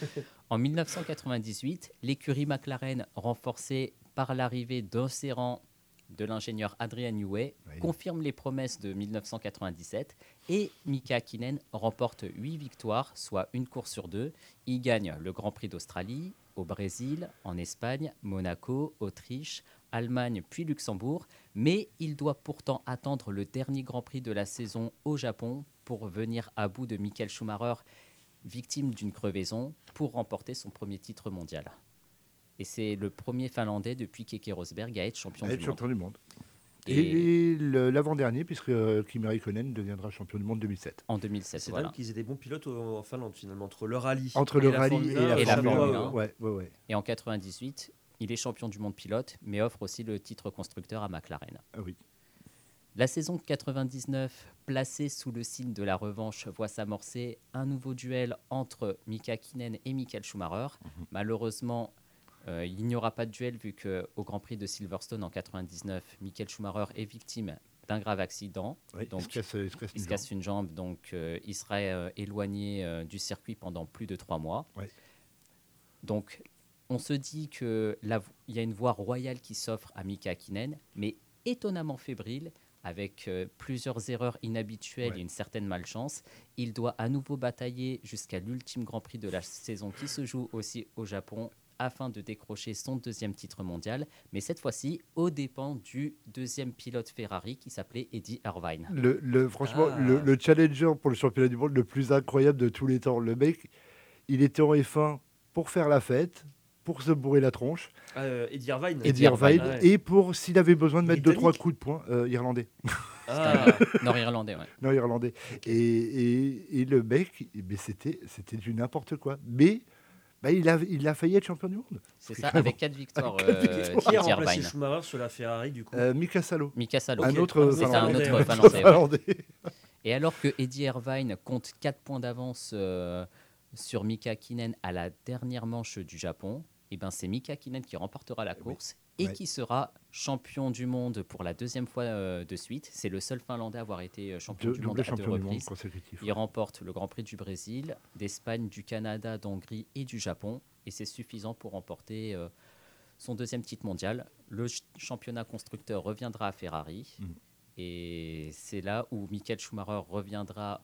En 1998, l'écurie McLaren, renforcée par l'arrivée d'Océran de l'ingénieur Adrian Newey, Oui. confirme les promesses de 1997 et Mika Hakkinen remporte 8 victoires, soit une course sur deux. Il gagne le Grand Prix d'Australie, au Brésil, en Espagne, Monaco, Autriche, Allemagne puis Luxembourg, mais il doit pourtant attendre le dernier Grand Prix de la saison au Japon pour venir à bout de Michael Schumacher, victime d'une crevaison, pour remporter son premier titre mondial. Et c'est le premier Finlandais depuis Keke Rosberg à être champion À du être monde. champion du monde. Et- l'avant-dernier, puisque euh, Kimi Raikkonen deviendra champion du monde 2007. En 2007, C'est voilà. qu'ils aient des bons pilotes en Finlande finalement, entre le rallye, Entre le la rallye Formule et 1, la Et la Formule Formule 1. 1. Ouais, ouais, ouais. Et en 98, il est champion du monde pilote, mais offre aussi le titre constructeur à McLaren. Ah oui. La saison 99, placée sous le signe de la revanche, voit s'amorcer un nouveau duel entre Mika Hakkinen et Michael Schumacher. Malheureusement, euh, il n'y aura pas de duel vu qu'au Grand Prix de Silverstone en 99, Michael Schumacher est victime d'un grave accident. Donc, il se casse, il se casse il une se casse une jambe, donc euh, il serait euh, éloigné du circuit pendant plus de trois mois. Donc, on se dit que la vo- il y a une voie royale qui s'offre à Mika Hakkinen, mais étonnamment fébrile, avec euh, plusieurs erreurs inhabituelles Ouais. et une certaine malchance. Il doit à nouveau batailler jusqu'à l'ultime Grand Prix de la saison qui se joue aussi au Japon afin de décrocher son deuxième titre mondial, mais cette fois-ci aux dépens du deuxième pilote Ferrari qui s'appelait Eddie Irvine. Le, le- franchement, Ah. le, le challenger pour le championnat du monde le plus incroyable de tous les temps. Le mec, il était en F1 pour faire la fête, pour se bourrer la tronche. Euh, Eddie Irvine. Eddie Irvine. ouais. Et pour, s'il avait besoin de mettre deux, trois coups de poing, euh, irlandais. Ah. Nord-irlandais, ouais. non, irlandais. Et, et, et le mec, eh ben, c'était c'était du n'importe quoi. Mais bah, il, a, il a failli être champion du monde. C'est ça, avec quatre victoires. Avec quatre euh. Qui a Eddie remplacé Irvine. Schumacher sur la Ferrari du coup Euh, Mika Salo. Mika Salo. Un autre C'est un Finlandais. Et alors que Eddie Irvine compte 4 points d'avance euh, sur Mika Kinen à la dernière manche du Japon, et ben c'est Mika Kinen qui remportera la course et Ouais. qui sera champion du monde pour la deuxième fois euh, de suite. C'est le seul Finlandais à avoir été euh, champion du monde à deux reprises. Il remporte le Grand Prix du Brésil, d'Espagne, du Canada, d'Hongrie et du Japon. Et c'est suffisant pour remporter euh, son deuxième titre mondial. Le ch- championnat constructeur reviendra à Ferrari. Mm. Et c'est là où Michael Schumacher reviendra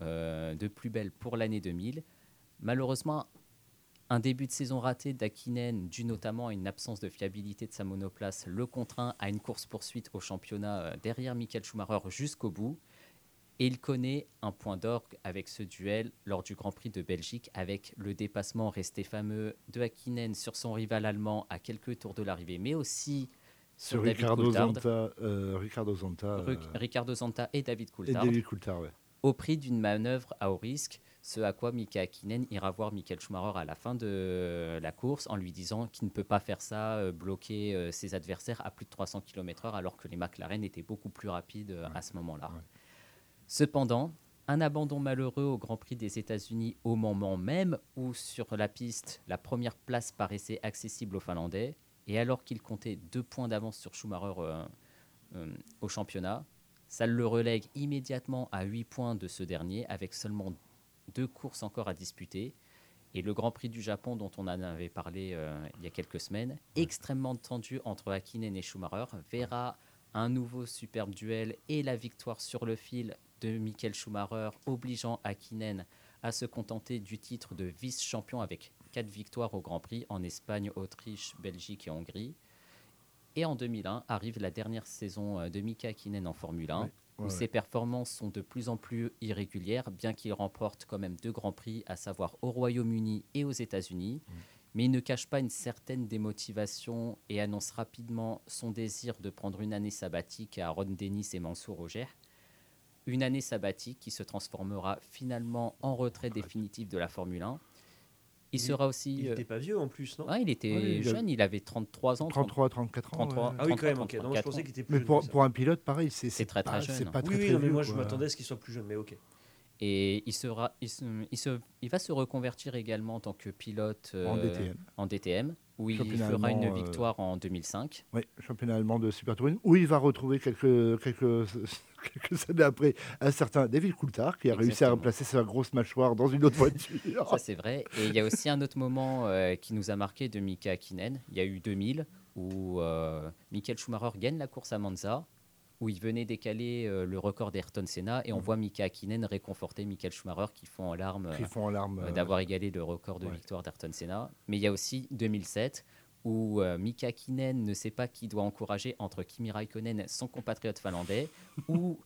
euh, de plus belle pour l'année 2000. Malheureusement, un début de saison raté d'Akinen, dû notamment à une absence de fiabilité de sa monoplace, le contraint à une course-poursuite au championnat euh, derrière Michael Schumacher jusqu'au bout. Et il connaît un point d'orgue avec ce duel lors du Grand Prix de Belgique, avec le dépassement resté fameux de Hakkinen sur son rival allemand à quelques tours de l'arrivée, mais aussi sur, Sur David Ricardo Coulthard, Zanta, euh, Ricardo Zanta Ru- euh, Ricardo Zanta et David et Coulthard, David Coulthard. ouais. au prix d'une manœuvre à haut risque, ce à quoi Mika Hakkinen ira voir Michael Schumacher à la fin de la course en lui disant qu'il ne peut pas faire ça, euh, bloquer euh, ses adversaires à plus de 300 km/h, alors que les McLaren étaient beaucoup plus rapides euh, à ce moment-là. Cependant, un abandon malheureux au Grand Prix des États-Unis au moment même où sur la piste, la première place paraissait accessible aux Finlandais, et alors qu'il comptait deux points d'avance sur Schumacher euh, euh, au championnat, ça le relègue immédiatement à 8 points de ce dernier, avec seulement deux courses encore à disputer. Et le Grand Prix du Japon, dont on en avait parlé euh, il y a quelques semaines, extrêmement tendu entre Hakkinen et Schumacher, verra un nouveau superbe duel et la victoire sur le fil de Michael Schumacher, obligeant Hakkinen à se contenter du titre de vice-champion avec quatre victoires au Grand Prix en Espagne, Autriche, Belgique et Hongrie. Et en 2001 arrive la dernière saison euh, de Mika Hakkinen en Formule 1, Ouais, où ouais, ses performances sont de plus en plus irrégulières, bien qu'il remporte quand même deux grands prix, à savoir au Royaume-Uni et aux États-Unis. Mais il ne cache pas une certaine démotivation et annonce rapidement son désir de prendre une année sabbatique à Ron Dennis et Mansour Roger. Une année sabbatique qui se transformera finalement en retrait définitif de la Formule 1. Il, sera aussi. Il euh, n'était pas vieux en plus, non? Ouais, il était Ouais, il a- jeune, il avait 33 ans. 33, 34 ans. 33. ouais. Ah oui, quand même, 33, ok. Non, je 34 pensais qu'il était plus Mais jeune pour, pour un pilote, pareil, c'est très, très pas- jeune, C'est hein. pas Oui, très, oui, très non, mais vieux, moi je m'attendais à ce qu'il soit plus jeune, mais ok. Et il, sera, il, se- il se- il va se reconvertir également en tant que pilote En euh, DTM. en DTM, où il fera une euh, victoire en 2005. Oui, championnat allemand de Super Touring, où il va retrouver quelques, quelques, quelques années après un certain David Coulthard qui a réussi à remplacer sa grosse mâchoire dans une autre voiture. Ça, c'est vrai. Et il y a aussi un autre moment euh, qui nous a marqué de Mika Hakkinen. Il y a eu 2000, où euh, Michael Schumacher gagne la course à Monza, où il venait décaler euh, le record d'Ayrton Senna. Et on voit Mika Hakkinen réconforter Michael Schumacher qui en larmes font en larmes. euh, euh, d'avoir égalé le record de ouais. victoire d'Ayrton Senna. Mais il y a aussi 2007 où euh, Mika Hakkinen ne sait pas qui doit encourager entre Kimi Raikkonen, son compatriote finlandais, ou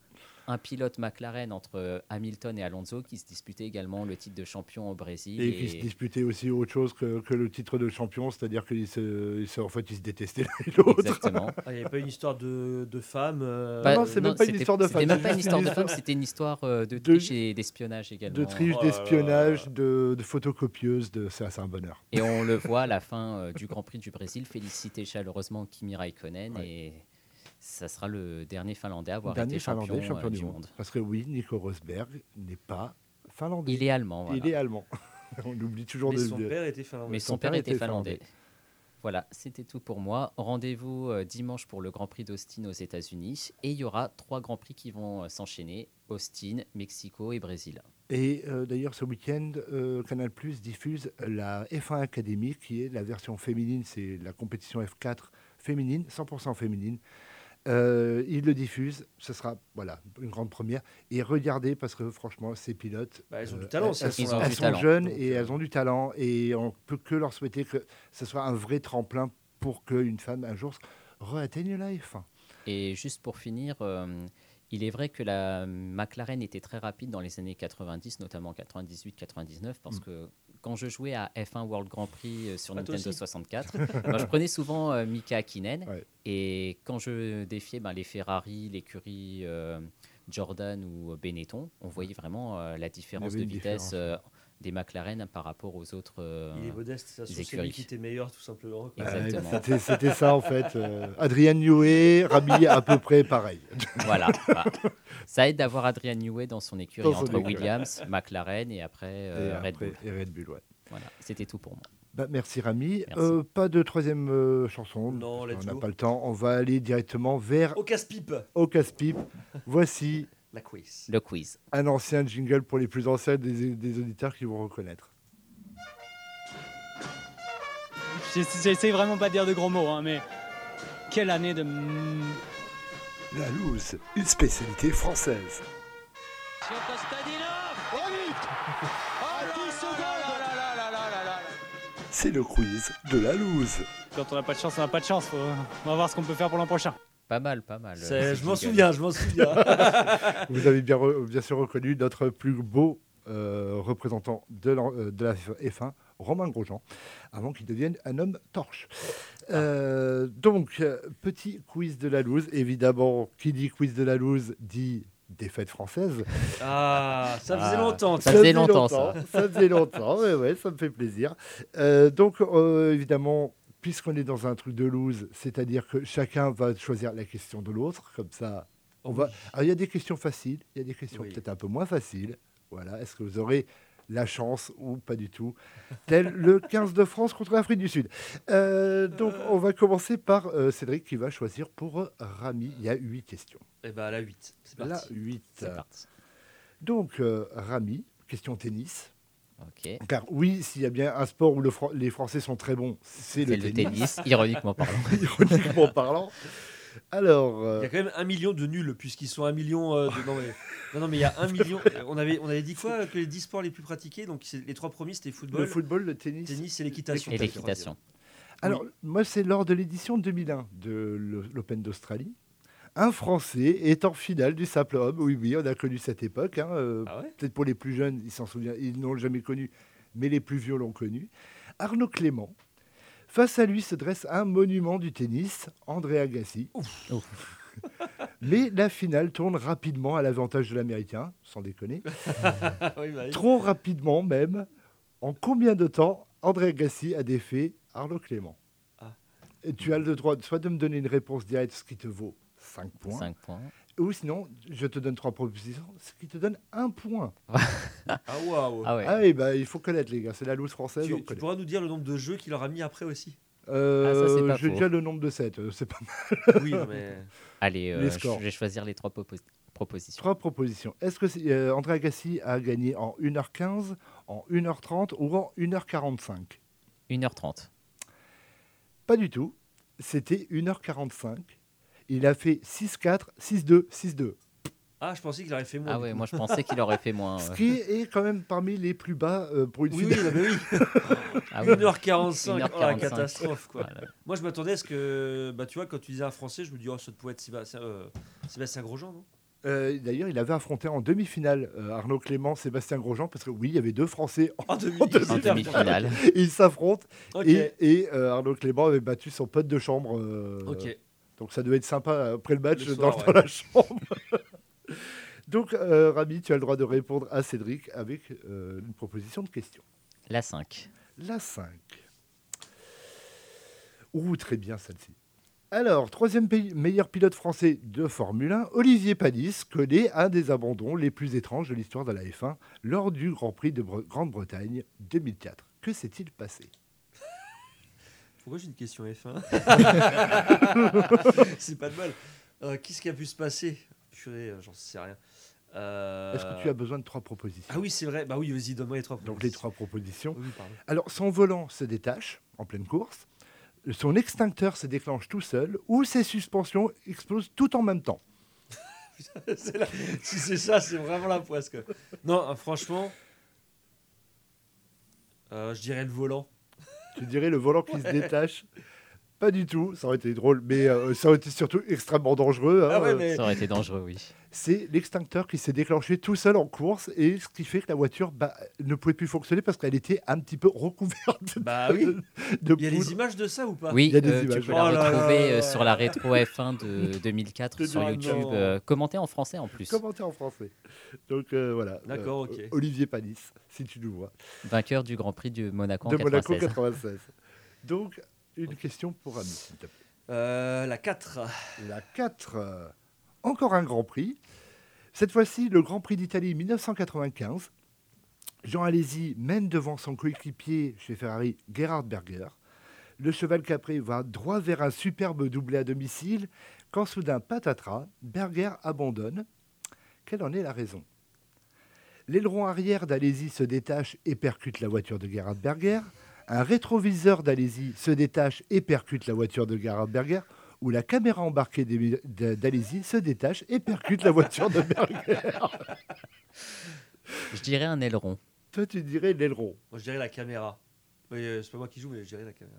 un pilote McLaren entre euh, Hamilton et Alonso qui se disputaient également le titre de champion au Brésil. Et qui se disputaient aussi autre chose que, que le titre de champion, c'est-à-dire qu'ils se, ils se- en fait, ils se détestaient l'un et l'autre. Exactement. Ah, Il n'y avait pas une histoire de, de femme euh, Pas- non, c'est même pas une c'était- histoire de C'était femme, même c'est pas une histoire de femme, c'était une histoire euh, de De- triche et d'espionnage également. De triche, Oh d'espionnage, de, de photocopieuses, de... c'est c'est un bonheur. Et on le voit à la fin euh, du Grand Prix du Brésil féliciter chaleureusement Kimi Raikkonen Ouais. et ça sera le dernier Finlandais à avoir Dernier été champion, Finlandais, champion euh, du monde. Parce que oui, Nico Rosberg n'est pas finlandais. Il est allemand, voilà. Il est allemand. On oublie toujours Mais de son père était finlandais. mais son, père, était finlandais. Voilà, c'était tout pour moi. Rendez-vous euh, dimanche pour le Grand Prix d'Austin aux États-Unis et il y aura trois Grands Prix qui vont euh, s'enchaîner Austin, Mexico et Brésil. Et euh, d'ailleurs, ce week-end, euh, Canal Plus diffuse la F1 Academy, qui est la version féminine, c'est la compétition F4 féminine, 100% féminine. Euh, il le diffuse, ce sera voilà une grande première. Et regardez parce que franchement, ces pilotes, Bah, elles ont du talent, elles, si elles elles sont, elles jeunes Donc, et euh, elles ont du talent et on peut que leur souhaiter que ce soit un vrai tremplin pour qu'une femme un jour re-atteigne la F1. Et juste pour finir, euh, il est vrai que la McLaren était très rapide dans les années 90, notamment 98-99, parce Mm. que quand je jouais à F1 World Grand Prix euh, sur Ah, Nintendo aussi 64, moi, je prenais souvent euh, Mika Hakkinen. Ouais. Et quand je défiais ben, les Ferrari, l'écurie euh, Jordan ou Benetton, on voyait vraiment euh, la différence de vitesse différence, euh, des McLaren par rapport aux autres. euh, Il est modeste, ça c'est lui qui était meilleur tout simplement. Exactement. c'était- ça en fait. euh, Adrien Newey, Rami à peu près pareil. voilà. Ça aide d'avoir Adrian Newey dans son écurie Dans son entre écurie. Williams, McLaren et après euh, et, Red après, Bull. et Red Bull, ouais. Voilà, c'était tout pour moi. Bah, merci Rami. Merci. Euh, pas de troisième euh, chanson. Non, qu'on n'a pas le temps. On va aller directement vers Au casse-pipe, Au casse-pipe. Voici la quiz. Le quiz. un ancien jingle pour les plus anciens des, des auditeurs qui vont reconnaître. J'essa- J'essaie vraiment pas de dire de gros mots, hein, mais quelle année de. La loose, une spécialité française. C'est le quiz de la loose. Quand on n'a pas de chance, on n'a pas de chance. Faut- On va voir ce qu'on peut faire pour l'an prochain. Pas mal, pas mal. Euh, Je m'en souviens, je m'en souviens. Vous avez bien, bien sûr reconnu notre plus beau euh, représentant de, l'en- euh, de la F1, Romain Grosjean, avant qu'il devienne un homme torche. Euh, donc, petit quiz de la loose. Évidemment, qui dit quiz de la loose dit défaite française. Ah, ça faisait Ah, longtemps. ça faisait longtemps, ça. Ça faisait longtemps, ouais, ouais, ça me fait plaisir. Euh, donc, euh, évidemment, puisqu'on est dans un truc de loose, c'est-à-dire que chacun va choisir la question de l'autre, comme ça, on va. Alors, il y a des questions faciles, il y a des questions Oui. peut-être un peu moins faciles. Voilà, est-ce que vous aurez la chance ou pas du tout? Tel le 15 de France contre l'Afrique du Sud. Euh, donc, on va commencer par euh, Cédric qui va choisir pour euh, Rami. Il y a huit questions. Et bah la 8. C'est La parti. 8. C'est parti. Donc, euh, Rami, question tennis. Car oui, s'il y a bien un sport où le les Français sont très bons, c'est le, le tennis. tennis, ironiquement parlant. Ironiquement parlant. Alors, euh, Il y a quand même un million de nuls, puisqu'ils sont un million euh, de. Non, mais, non, non, mais il y a un million. On avait, on avait dit quoi Que les 10 sports les plus pratiqués, donc c'est- les trois premiers c'était football, le football, le tennis. tennis et l'équitation. Et. Alors, moi, c'est lors de l'édition 2001 de l'Open d'Australie. Un Français est en finale du simple homme. Oui, oui, on a connu cette époque. hein, euh, Ah ouais? Peut-être pour les plus jeunes, ils s'en souviennent, ils n'ont jamais connu, mais les plus vieux l'ont connu. Arnaud Clément. Face à lui se dresse un monument du tennis, André Agassi. Mais la finale tourne rapidement à l'avantage de l'Américain, sans déconner. Ah oui, bah oui. Trop rapidement même. En combien de temps André Agassi a défait Arnaud Clément? Ah. Tu as le droit soit de me donner une réponse directe, ce qui te vaut 5 points, 5 points. ou sinon, je te donne trois propositions, ce qui te donne un point. Ah waouh Ah ouais. Ah oui, bah, il faut connaître les gars, c'est la loose française. tu, tu pourras nous dire le nombre de jeux qu'il aura mis après aussi Euh, Ah, ça, c'est pas J'ai déjà le nombre de 7, c'est pas mal. Oui, mais. Allez, euh, je vais choisir les trois propos- propositions. Trois propositions. Est-ce que c'est- euh, André Agassi a gagné en 1h15, en 1h30 ou en 1h45 1h30. Pas du tout. C'était 1h45. Il a fait 6-4, 6-2, 6-2. Ah, je pensais qu'il aurait fait moins. Ah ouais, moi je pensais qu'il aurait fait moins. Ce qui est quand même parmi les plus bas euh, pour une Oui, oui, finale. mais oui. Ah oui. 1h45, oh la 1h45. catastrophe quoi. Voilà. Moi je m'attendais à ce que, bah tu vois, quand tu disais un français, je me dis, oh, ça pouvait être Sébastien, euh, Sébastien Grosjean, non? Euh, D'ailleurs, il avait affronté en demi-finale euh, Arnaud Clément, Sébastien Grosjean, parce que oui, il y avait deux Français En demi- en demi-finale. En demi-finale. Ils s'affrontent et, et, euh, Arnaud Clément avait battu son pote de chambre. euh, Ok. Donc ça devait être sympa après le match Le dans, soir, dans ouais. la chambre. donc, euh, Rami, tu as le droit de répondre à Cédric avec euh, une proposition de question. La 5. La 5. Ouh, très bien celle-ci. Alors, troisième pays- meilleur pilote français de Formule 1, Olivier Panis connaît un des abandons les plus étranges de l'histoire de la F1 lors du Grand Prix de Bre- Grande-Bretagne 2004. Que s'est-il passé? Pourquoi j'ai une question F1 C'est pas de mal. Euh, Qu'est-ce qui a pu se passer? Purée, euh, j'en sais rien. Euh, Est-ce que tu as besoin de trois propositions? Ah oui, c'est vrai. Bah oui, vas-y, donne-moi les trois. Donc les trois propositions. Oui. Alors, son volant se détache en pleine course, son extincteur se déclenche tout seul, ou ses suspensions explosent tout en même temps. La- Si c'est ça, c'est vraiment la poisse. Quoi. Non, franchement, euh, je dirais le volant. Tu dirais le volant qui se détache Pas du tout, ça aurait été drôle, mais euh, ça aurait été surtout extrêmement dangereux. hein. Ah ouais, mais Ça aurait été dangereux, oui. C'est l'extincteur qui s'est déclenché tout seul en course et ce qui fait que la voiture bah, ne pouvait plus fonctionner parce qu'elle était un petit peu recouverte. Bah oui. de Il y a des images de ça ou pas? Oui, Il y a des euh, tu images. peux la Oh retrouver là. euh, sur la rétro F1 de 2004 De sur YouTube, euh, commenté en français en plus. Commenté en français. Donc euh, voilà. D'accord, Euh, ok. Olivier Panis, si tu nous vois. Vainqueur du Grand Prix de Monaco en de Monaco 96. 96. Donc, une question pour Ami, s'il te plaît. Euh, La 4. La 4, euh, encore un Grand Prix. Cette fois-ci, le Grand Prix d'Italie 1995. Jean Alesi mène devant son coéquipier chez Ferrari, Gerhard Berger. Le cheval capré va droit vers un superbe doublé à domicile quand soudain, patatras, Berger abandonne. Quelle en est la raison? L'aileron arrière d'Alesi se détache et percute la voiture de Gerhard Berger. Un rétroviseur d'Alesi se détache et percute la voiture de Gerhard Berger. Ou la caméra embarquée d'Alesi se détache et percute la voiture de Berger. Je dirais un aileron. Toi, tu dirais l'aileron. Moi, je dirais la caméra. Euh, c'est pas moi qui joue, mais je dirais la caméra.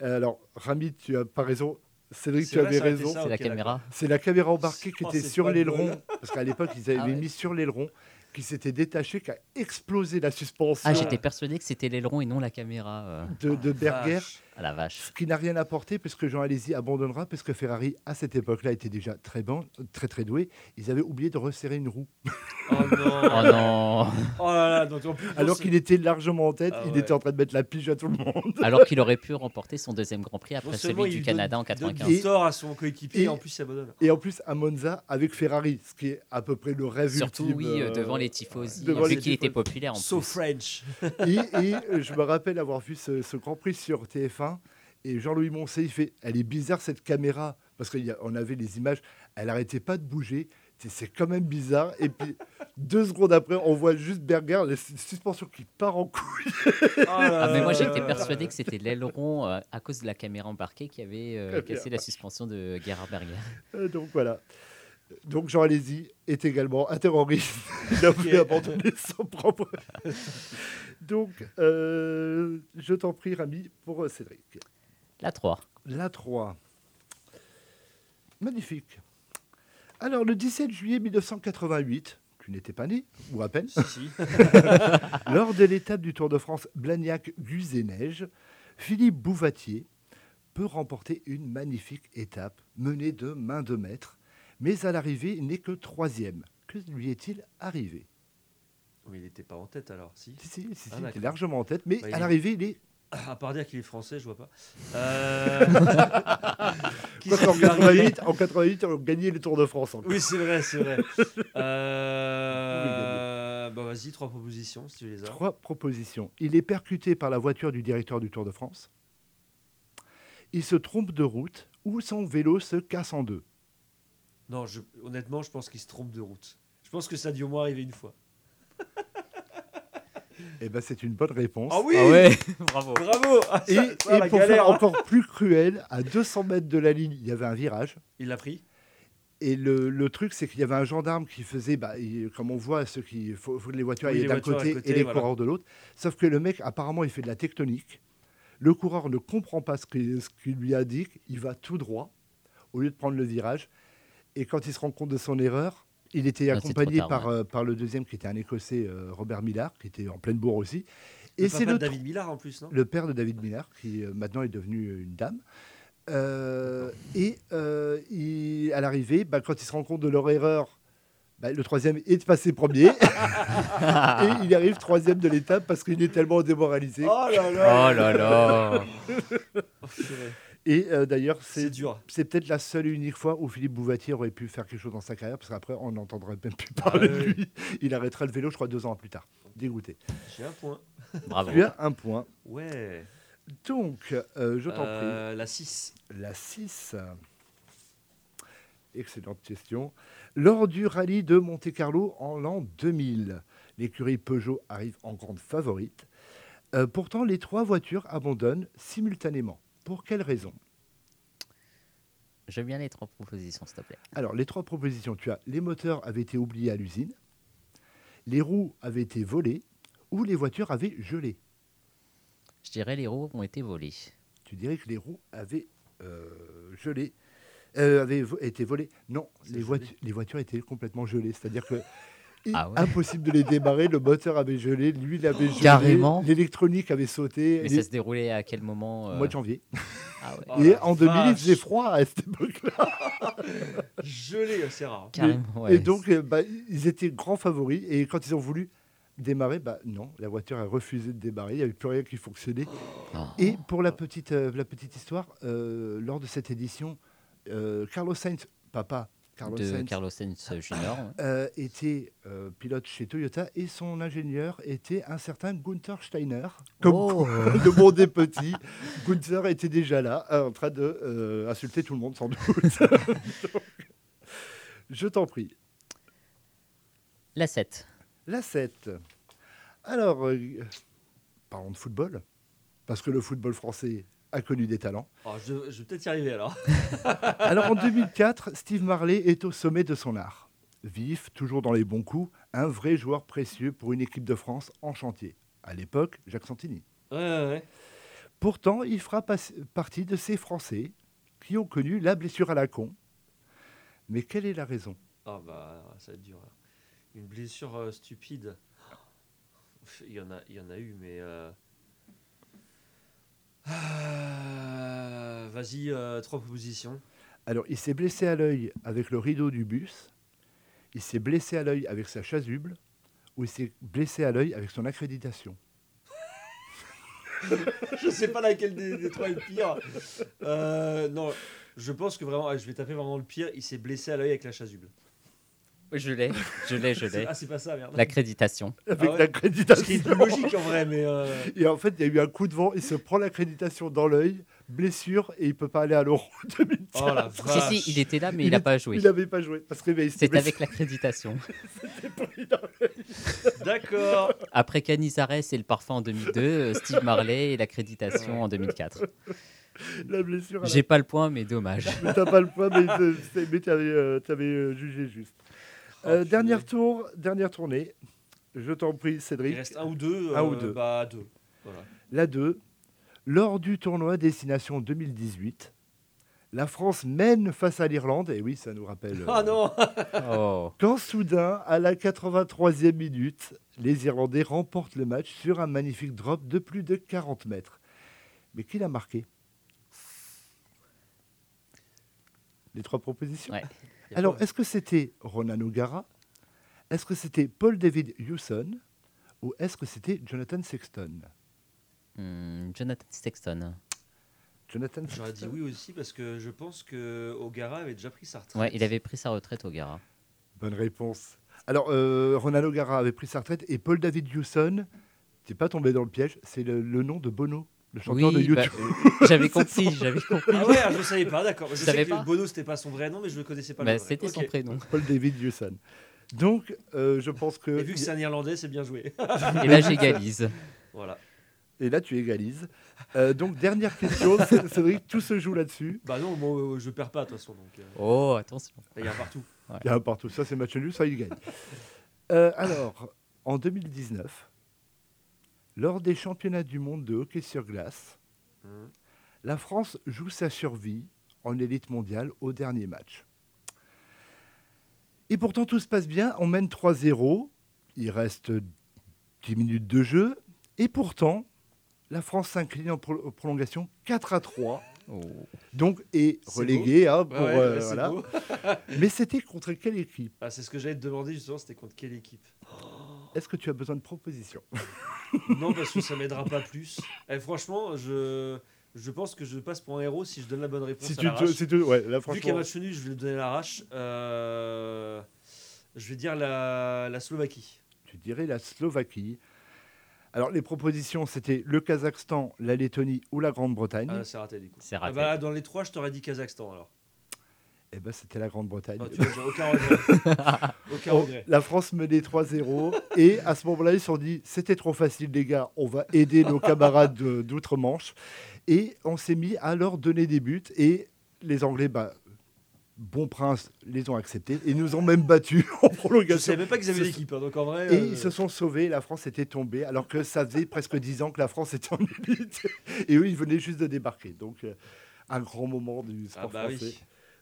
Alors, Rami, tu as pas raison. Cédric, tu avais raison. C'est la caméra. C'est la caméra embarquée qui Oh, était sur l'aileron. Parce qu'à l'époque, ils avaient Ah ouais. mis sur l'aileron, qui s'était détaché, qui a explosé la suspension Ah, j'étais persuadé que c'était l'aileron et non la caméra. euh. de, de Berger. Vache. Ah la vache. Ce qui n'a rien apporté, parce que Jean Alesi abandonnera, parce que Ferrari, à cette époque-là, était déjà très bon, très très doué. Ils avaient oublié de resserrer une roue. Oh non. Oh non Oh là là, donc en plus, Alors qu'il était largement en tête, Ah il ouais. était en train de mettre la pige à tout le monde. Alors qu'il aurait pu remporter son deuxième Grand Prix après celui il du donne- Canada en il donne 95. du tort à son coéquipier, Et- et en plus il abandonne. Et en plus, à Monza, avec Ferrari, ce qui est à peu près le rêve Surtout, ultime. oui, euh, devant les tifosi, devant vu qu'il était populaire en So plus. French. et, et, euh, je me rappelle avoir vu ce, ce Grand Prix sur TF1 et Jean-Louis Moncey, il fait Elle est bizarre cette caméra, parce qu'on avait les images, elle n'arrêtait pas de bouger. C'est- quand même bizarre. Et puis, deux secondes après, on voit juste Berger, la sus- suspension qui part en couille. Ah, mais moi j'étais persuadé que c'était l'aileron euh, à cause de la caméra embarquée qui avait euh, cassé la suspension de Gerhard Berger. Euh, Donc voilà. Donc Jean Alési est également un terroriste. Il a voulu abandonner son propre. Donc, euh, je t'en prie, Rami, pour euh, Cédric. La 3. La 3. Magnifique. Alors, le 17 juillet 1988, tu n'étais pas né, ou à peine, Si, si. lors de l'étape du Tour de France Blagnac-Guzet-Neige, Philippe Bouvatier peut remporter une magnifique étape menée de main de maître, mais à l'arrivée, il n'est que troisième. Que lui est-il arrivé? Mais il n'était pas en tête alors, si. Si, si, si, si, Ah, il était largement en tête, mais Bah, à l'arrivée, il est. À part dire qu'il est français, je vois pas. Euh... Quoi arrivé 88, en 88, on gagnait le Tour de France. encore. Oui, c'est vrai, c'est vrai. Euh... Bah vas-y, trois propositions si tu les as. Trois propositions. Il est percuté par la voiture du directeur du Tour de France. Il se trompe de route ou son vélo se casse en deux. Non, je... honnêtement, je pense qu'il se trompe de route. Je pense que ça a dû au moins arriver une fois. Eh ben, c'est une bonne réponse. Ah oui Ah ouais, bravo. Bravo Ah, Et, ça- et ça, la pour galère, faire hein. encore plus cruel, à 200 mètres de la ligne, il y avait un virage. Il l'a pris Et le, le truc, c'est qu'il y avait un gendarme qui faisait, bah, il- comme on voit, ceux qui faut, les voitures Oui, d'un côté, côté, et les voilà. coureurs de l'autre. Sauf que le mec, apparemment, il fait de la tectonique. Le coureur ne comprend pas ce qu'il ce qu'il lui indique. Il va tout droit au lieu de prendre le virage. Et quand il se rend compte de son erreur, il était Ah, accompagné tard, par, euh, par le deuxième, qui était un Écossais, euh, Robert Millard, qui était en pleine bourre aussi. Le Et c'est le de David Millard en plus, non? Le père de David Millard, qui euh, maintenant est devenu une dame. Euh, et euh, il- à l'arrivée, bah, quand il se rend compte de leur erreur, bah, le troisième est passé premier. et il arrive troisième de l'étape parce qu'il est tellement démoralisé. Oh là Oh là là là Oh. Et euh, d'ailleurs, C'est c'est dur. c'est peut-être la seule et unique fois où Philippe Bouvatier aurait pu faire quelque chose dans sa carrière, parce qu'après, on n'entendrait même plus Ah parler de lui. Il arrêtera le vélo, je crois, deux ans plus tard. Dégoûté. J'ai un point. Bravo. Tu as un point. Ouais. Donc, euh, je t'en prie. Euh, la 6. La 6. Excellente question. Lors du rallye de Monte-Carlo en l'an 2000, l'écurie Peugeot arrive en grande favorite. Euh, pourtant, les trois voitures abandonnent simultanément. Pour quelle raison? J'aime bien les trois propositions, s'il te plaît. Alors, les trois propositions, tu as les moteurs avaient été oubliés à l'usine, les roues avaient été volées ou les voitures avaient gelé. Je dirais les roues ont été volées. Tu dirais que les roues avaient euh, gelé. euh, avait vo- été volé. Non, les, les voitures étaient complètement gelées. C'est-à-dire que Ah ouais. impossible de les démarrer. Le moteur avait gelé, lui il avait gelé, Carrément. l'électronique avait sauté. Mais les- ça se déroulait à quel moment au euh, mois de janvier. Ah ouais. Oh Et en 2000, il faisait froid à cette époque-là. Gelé, c'est rare. Carrément, ouais. Et donc, euh, bah, ils étaient grands favoris. Et quand ils ont voulu démarrer, bah, non, la voiture a refusé de démarrer. Il n'y avait plus rien qui fonctionnait. Oh. Et pour la petite, euh, la petite histoire, euh, lors de cette édition, euh, Carlos Sainz, papa, Carlos de Sainz, Carlos Sainz Junior. ouais. euh, était euh, pilote chez Toyota et son ingénieur était un certain Gunther Steiner. Comme Oh. monde est petit. Gunther était déjà là, euh, en train de euh, insulter tout le monde, sans doute. Donc, je t'en prie. La 7. La 7. Alors, euh, parlons de football, parce que le football français a connu des talents. Oh, je, je vais peut-être y arriver alors. Alors en 2004, Steve Marley est au sommet de son art. Vif, toujours dans les bons coups, un vrai joueur précieux pour une équipe de France en chantier. À l'époque, Jacques Santini. Ouais, ouais, ouais. Pourtant, il fera partie de ces Français qui ont connu la blessure à la con. Mais quelle est la raison? Ah bah, ça va être dur. là. Une blessure euh, stupide. Il y, en a, il y en a eu, mais... euh, ah, Vas-y, euh, trois propositions. Alors, il s'est blessé à l'œil avec le rideau du bus, il s'est blessé à l'œil avec sa chasuble, ou il s'est blessé à l'œil avec son accréditation. je sais pas laquelle des, des trois est le pire. Euh, non, je pense que vraiment, ah, je vais taper vraiment le pire. Il s'est blessé à l'œil avec la chasuble. Oui, Je l'ai, je l'ai, je C'est- l'ai. Ah, c'est pas ça, merde. L'accréditation. Avec Ah ouais l'accréditation. Ce qui est plus logique en vrai, mais. euh, Et en fait, il y a eu un coup de vent, il se prend l'accréditation dans l'œil, blessure, et il peut pas aller à l'Euro 2004. Oh la Si, vache. si, il était là, mais Il n'a pas joué. Il n'avait pas joué, parce que bah, C'est avec l'accréditation. D'accord. Après Canizares et le parfum en 2002, euh, Steve Marley et l'accréditation en 2004. la blessure. la- J'ai pas le point, mais dommage. Mais t'as pas le point, mais te- c'est- mais t'avais euh, t'avais, euh, jugé juste. Euh, punaise. dernière tour, dernière tournée. Je t'en prie, Il Cédric. reste un ou deux. Un ou euh, deux. Bah, deux. Voilà. La 2. Lors du tournoi Destination 2018, la France mène face à l'Irlande. Et oui, ça nous rappelle. euh, Ah non Oh. Quand soudain, à la 83e minute, les Irlandais remportent le match sur un magnifique drop de plus de 40 mètres. Mais qui l'a marqué? Les trois propositions? Ouais. Alors, est-ce que c'était Ronan O'Gara? Est-ce que c'était Paul David Hewson? Ou est-ce que c'était Jonathan Sexton? Hmm, Jonathan Sexton. Jonathan J'aurais dit Sexton oui aussi parce que je pense que O'Gara avait déjà pris sa retraite. Ouais, il avait pris sa retraite au Gara. Bonne réponse. Alors, euh, Ronan O'Gara avait pris sa retraite et Paul David Hewson, t'es pas tombé dans le piège, c'est le, le nom de Bono, le chanteur de Oui, bah, YouTube. euh, j'avais compris, j'avais compris. Ah ouais, je savais pas, d'accord. Je savais que pas Bono c'était pas son vrai nom, mais je le connaissais pas. Bah. C'était son prénom. Paul David Hewson. Donc, euh, je pense que. Et vu que c'est un Irlandais, c'est bien joué. Et là, j'égalise. voilà. Et là, tu égalises. Euh, donc, dernière question, Cédric, tout se joue là-dessus. Bah non, moi euh, je perds pas de toute façon. Donc, euh, Oh, attention. il y a un partout. Il y a un partout, ça c'est match nul, ça il gagne. Euh, alors, en 2019, lors des championnats du monde de hockey sur glace, Mhm. la France joue sa survie en élite mondiale au dernier match. Et pourtant tout se passe bien, on mène 3-0, il reste 10 minutes de jeu, et pourtant la France s'incline en pro- prolongation 4 à 3. Oh. Donc, est C'est relégué hein, pour, Ouais, ouais, euh, voilà. Mais c'était contre quelle équipe? Ah, c'est ce que j'allais te demander justement, c'était contre quelle équipe? Est-ce que tu as besoin de propositions? Non, parce que ça m'aidera pas plus. Et franchement, je, je pense que je passe pour un héros si je donne la bonne réponse Si à tu, l'arrache. si tu- ouais, là, Vu qu'il y a match nul, je vais le donner l'arrache. Euh, je vais dire la, la Slovaquie. tu dirais la Slovaquie. Alors, les propositions, c'était le Kazakhstan, la Lettonie ou la Grande-Bretagne. Ah, c'est raté du coup. C'est Ah raté. bah, dans les trois, je t'aurais dit Kazakhstan alors. Eh ben, c'était la Grande-Bretagne. Ah, j'ai aucun regret. aucun Oh, regret. la France menait 3-0 et à ce moment-là, ils se sont dit c'était trop facile, les gars, on va aider nos camarades de- d'outre-Manche. Et on s'est mis à leur donner des buts et les Anglais, bah, bon prince, les ont acceptés et nous ont même battus en Je prolongation. savais même pas qu'ils avaient l'équipe, hein, donc en vrai. Et euh, ils se sont sauvés, la France était tombée, alors que ça faisait presque 10 ans que la France était en élite. Et eux, ils venaient juste de débarquer. Donc, euh, un grand moment du Ah sport bah français. oui.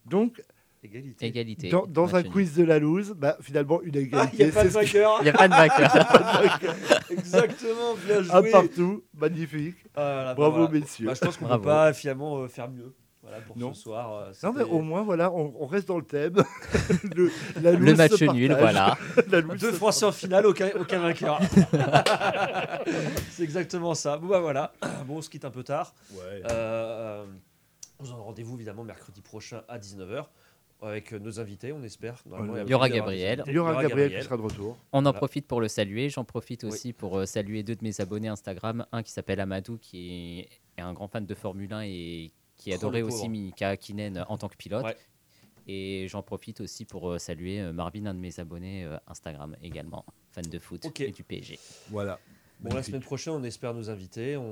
Donc, Égalité. Égalité. dans, dans un quiz de la loose, bah, finalement, une Ah, égalité. il n'y a pas de vainqueur. Il n'y a pas de vainqueur. Exactement, bien joué. Un partout, magnifique. Ah, voilà, bah, Bravo, voilà. messieurs. Bah, je pense qu'on ne peut pas finalement euh, faire mieux. Voilà pour Non. ce soir. euh, Non, mais au moins, voilà, on, on reste dans le thème. le, la Le loose match nul, voilà. Deux Français en finale, aucun, aucun vainqueur. c'est exactement ça. Bon bah voilà. Bon, on se quitte un peu tard. Ouais. Euh, on vous en rendez-vous évidemment mercredi prochain à 19h avec euh, nos invités, on espère. Normalement, Il y aura Gabriel. Il y aura Gabriel qui sera de retour. On en Voilà. profite pour le saluer. J'en profite Oui. aussi pour euh, saluer deux de mes abonnés Instagram. Un qui s'appelle Amadou, qui est un grand fan de Formule 1 et qui adorait aussi. Mika Hakkinen en tant que pilote. Ouais. Et j'en profite aussi pour euh, saluer euh, Marvin, un de mes abonnés euh, Instagram également, fan de foot et du PSG. Voilà. Bon, la semaine prochaine, on espère nos invités. On,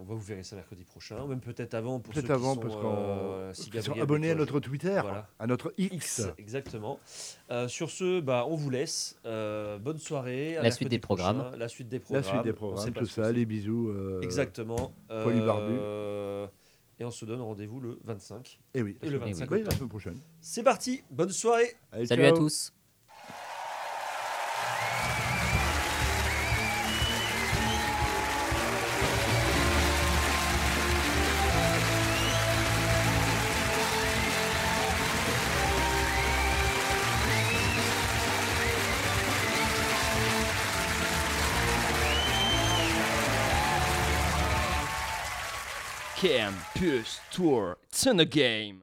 on va vous verrer ça mercredi prochain, même peut-être avant pour Peut-être ceux avant, qui parce sont, qu'on euh, si qui sont Gabriel abonnés à notre Twitter, Voilà. à notre X. X, exactement. Euh, sur ce, bah, on vous laisse. Euh, bonne soirée. à La suite des programmes. prochain. La suite des La programmes. suite des programmes, tout ça, les bisous. euh, Exactement. Poilu barbu. Euh, et on se donne rendez-vous le 25. Et oui, Et le 25 oui, la semaine prochaine. C'est parti. Bonne soirée. Allez, Salut à tous. Campus Tour, it's in the game.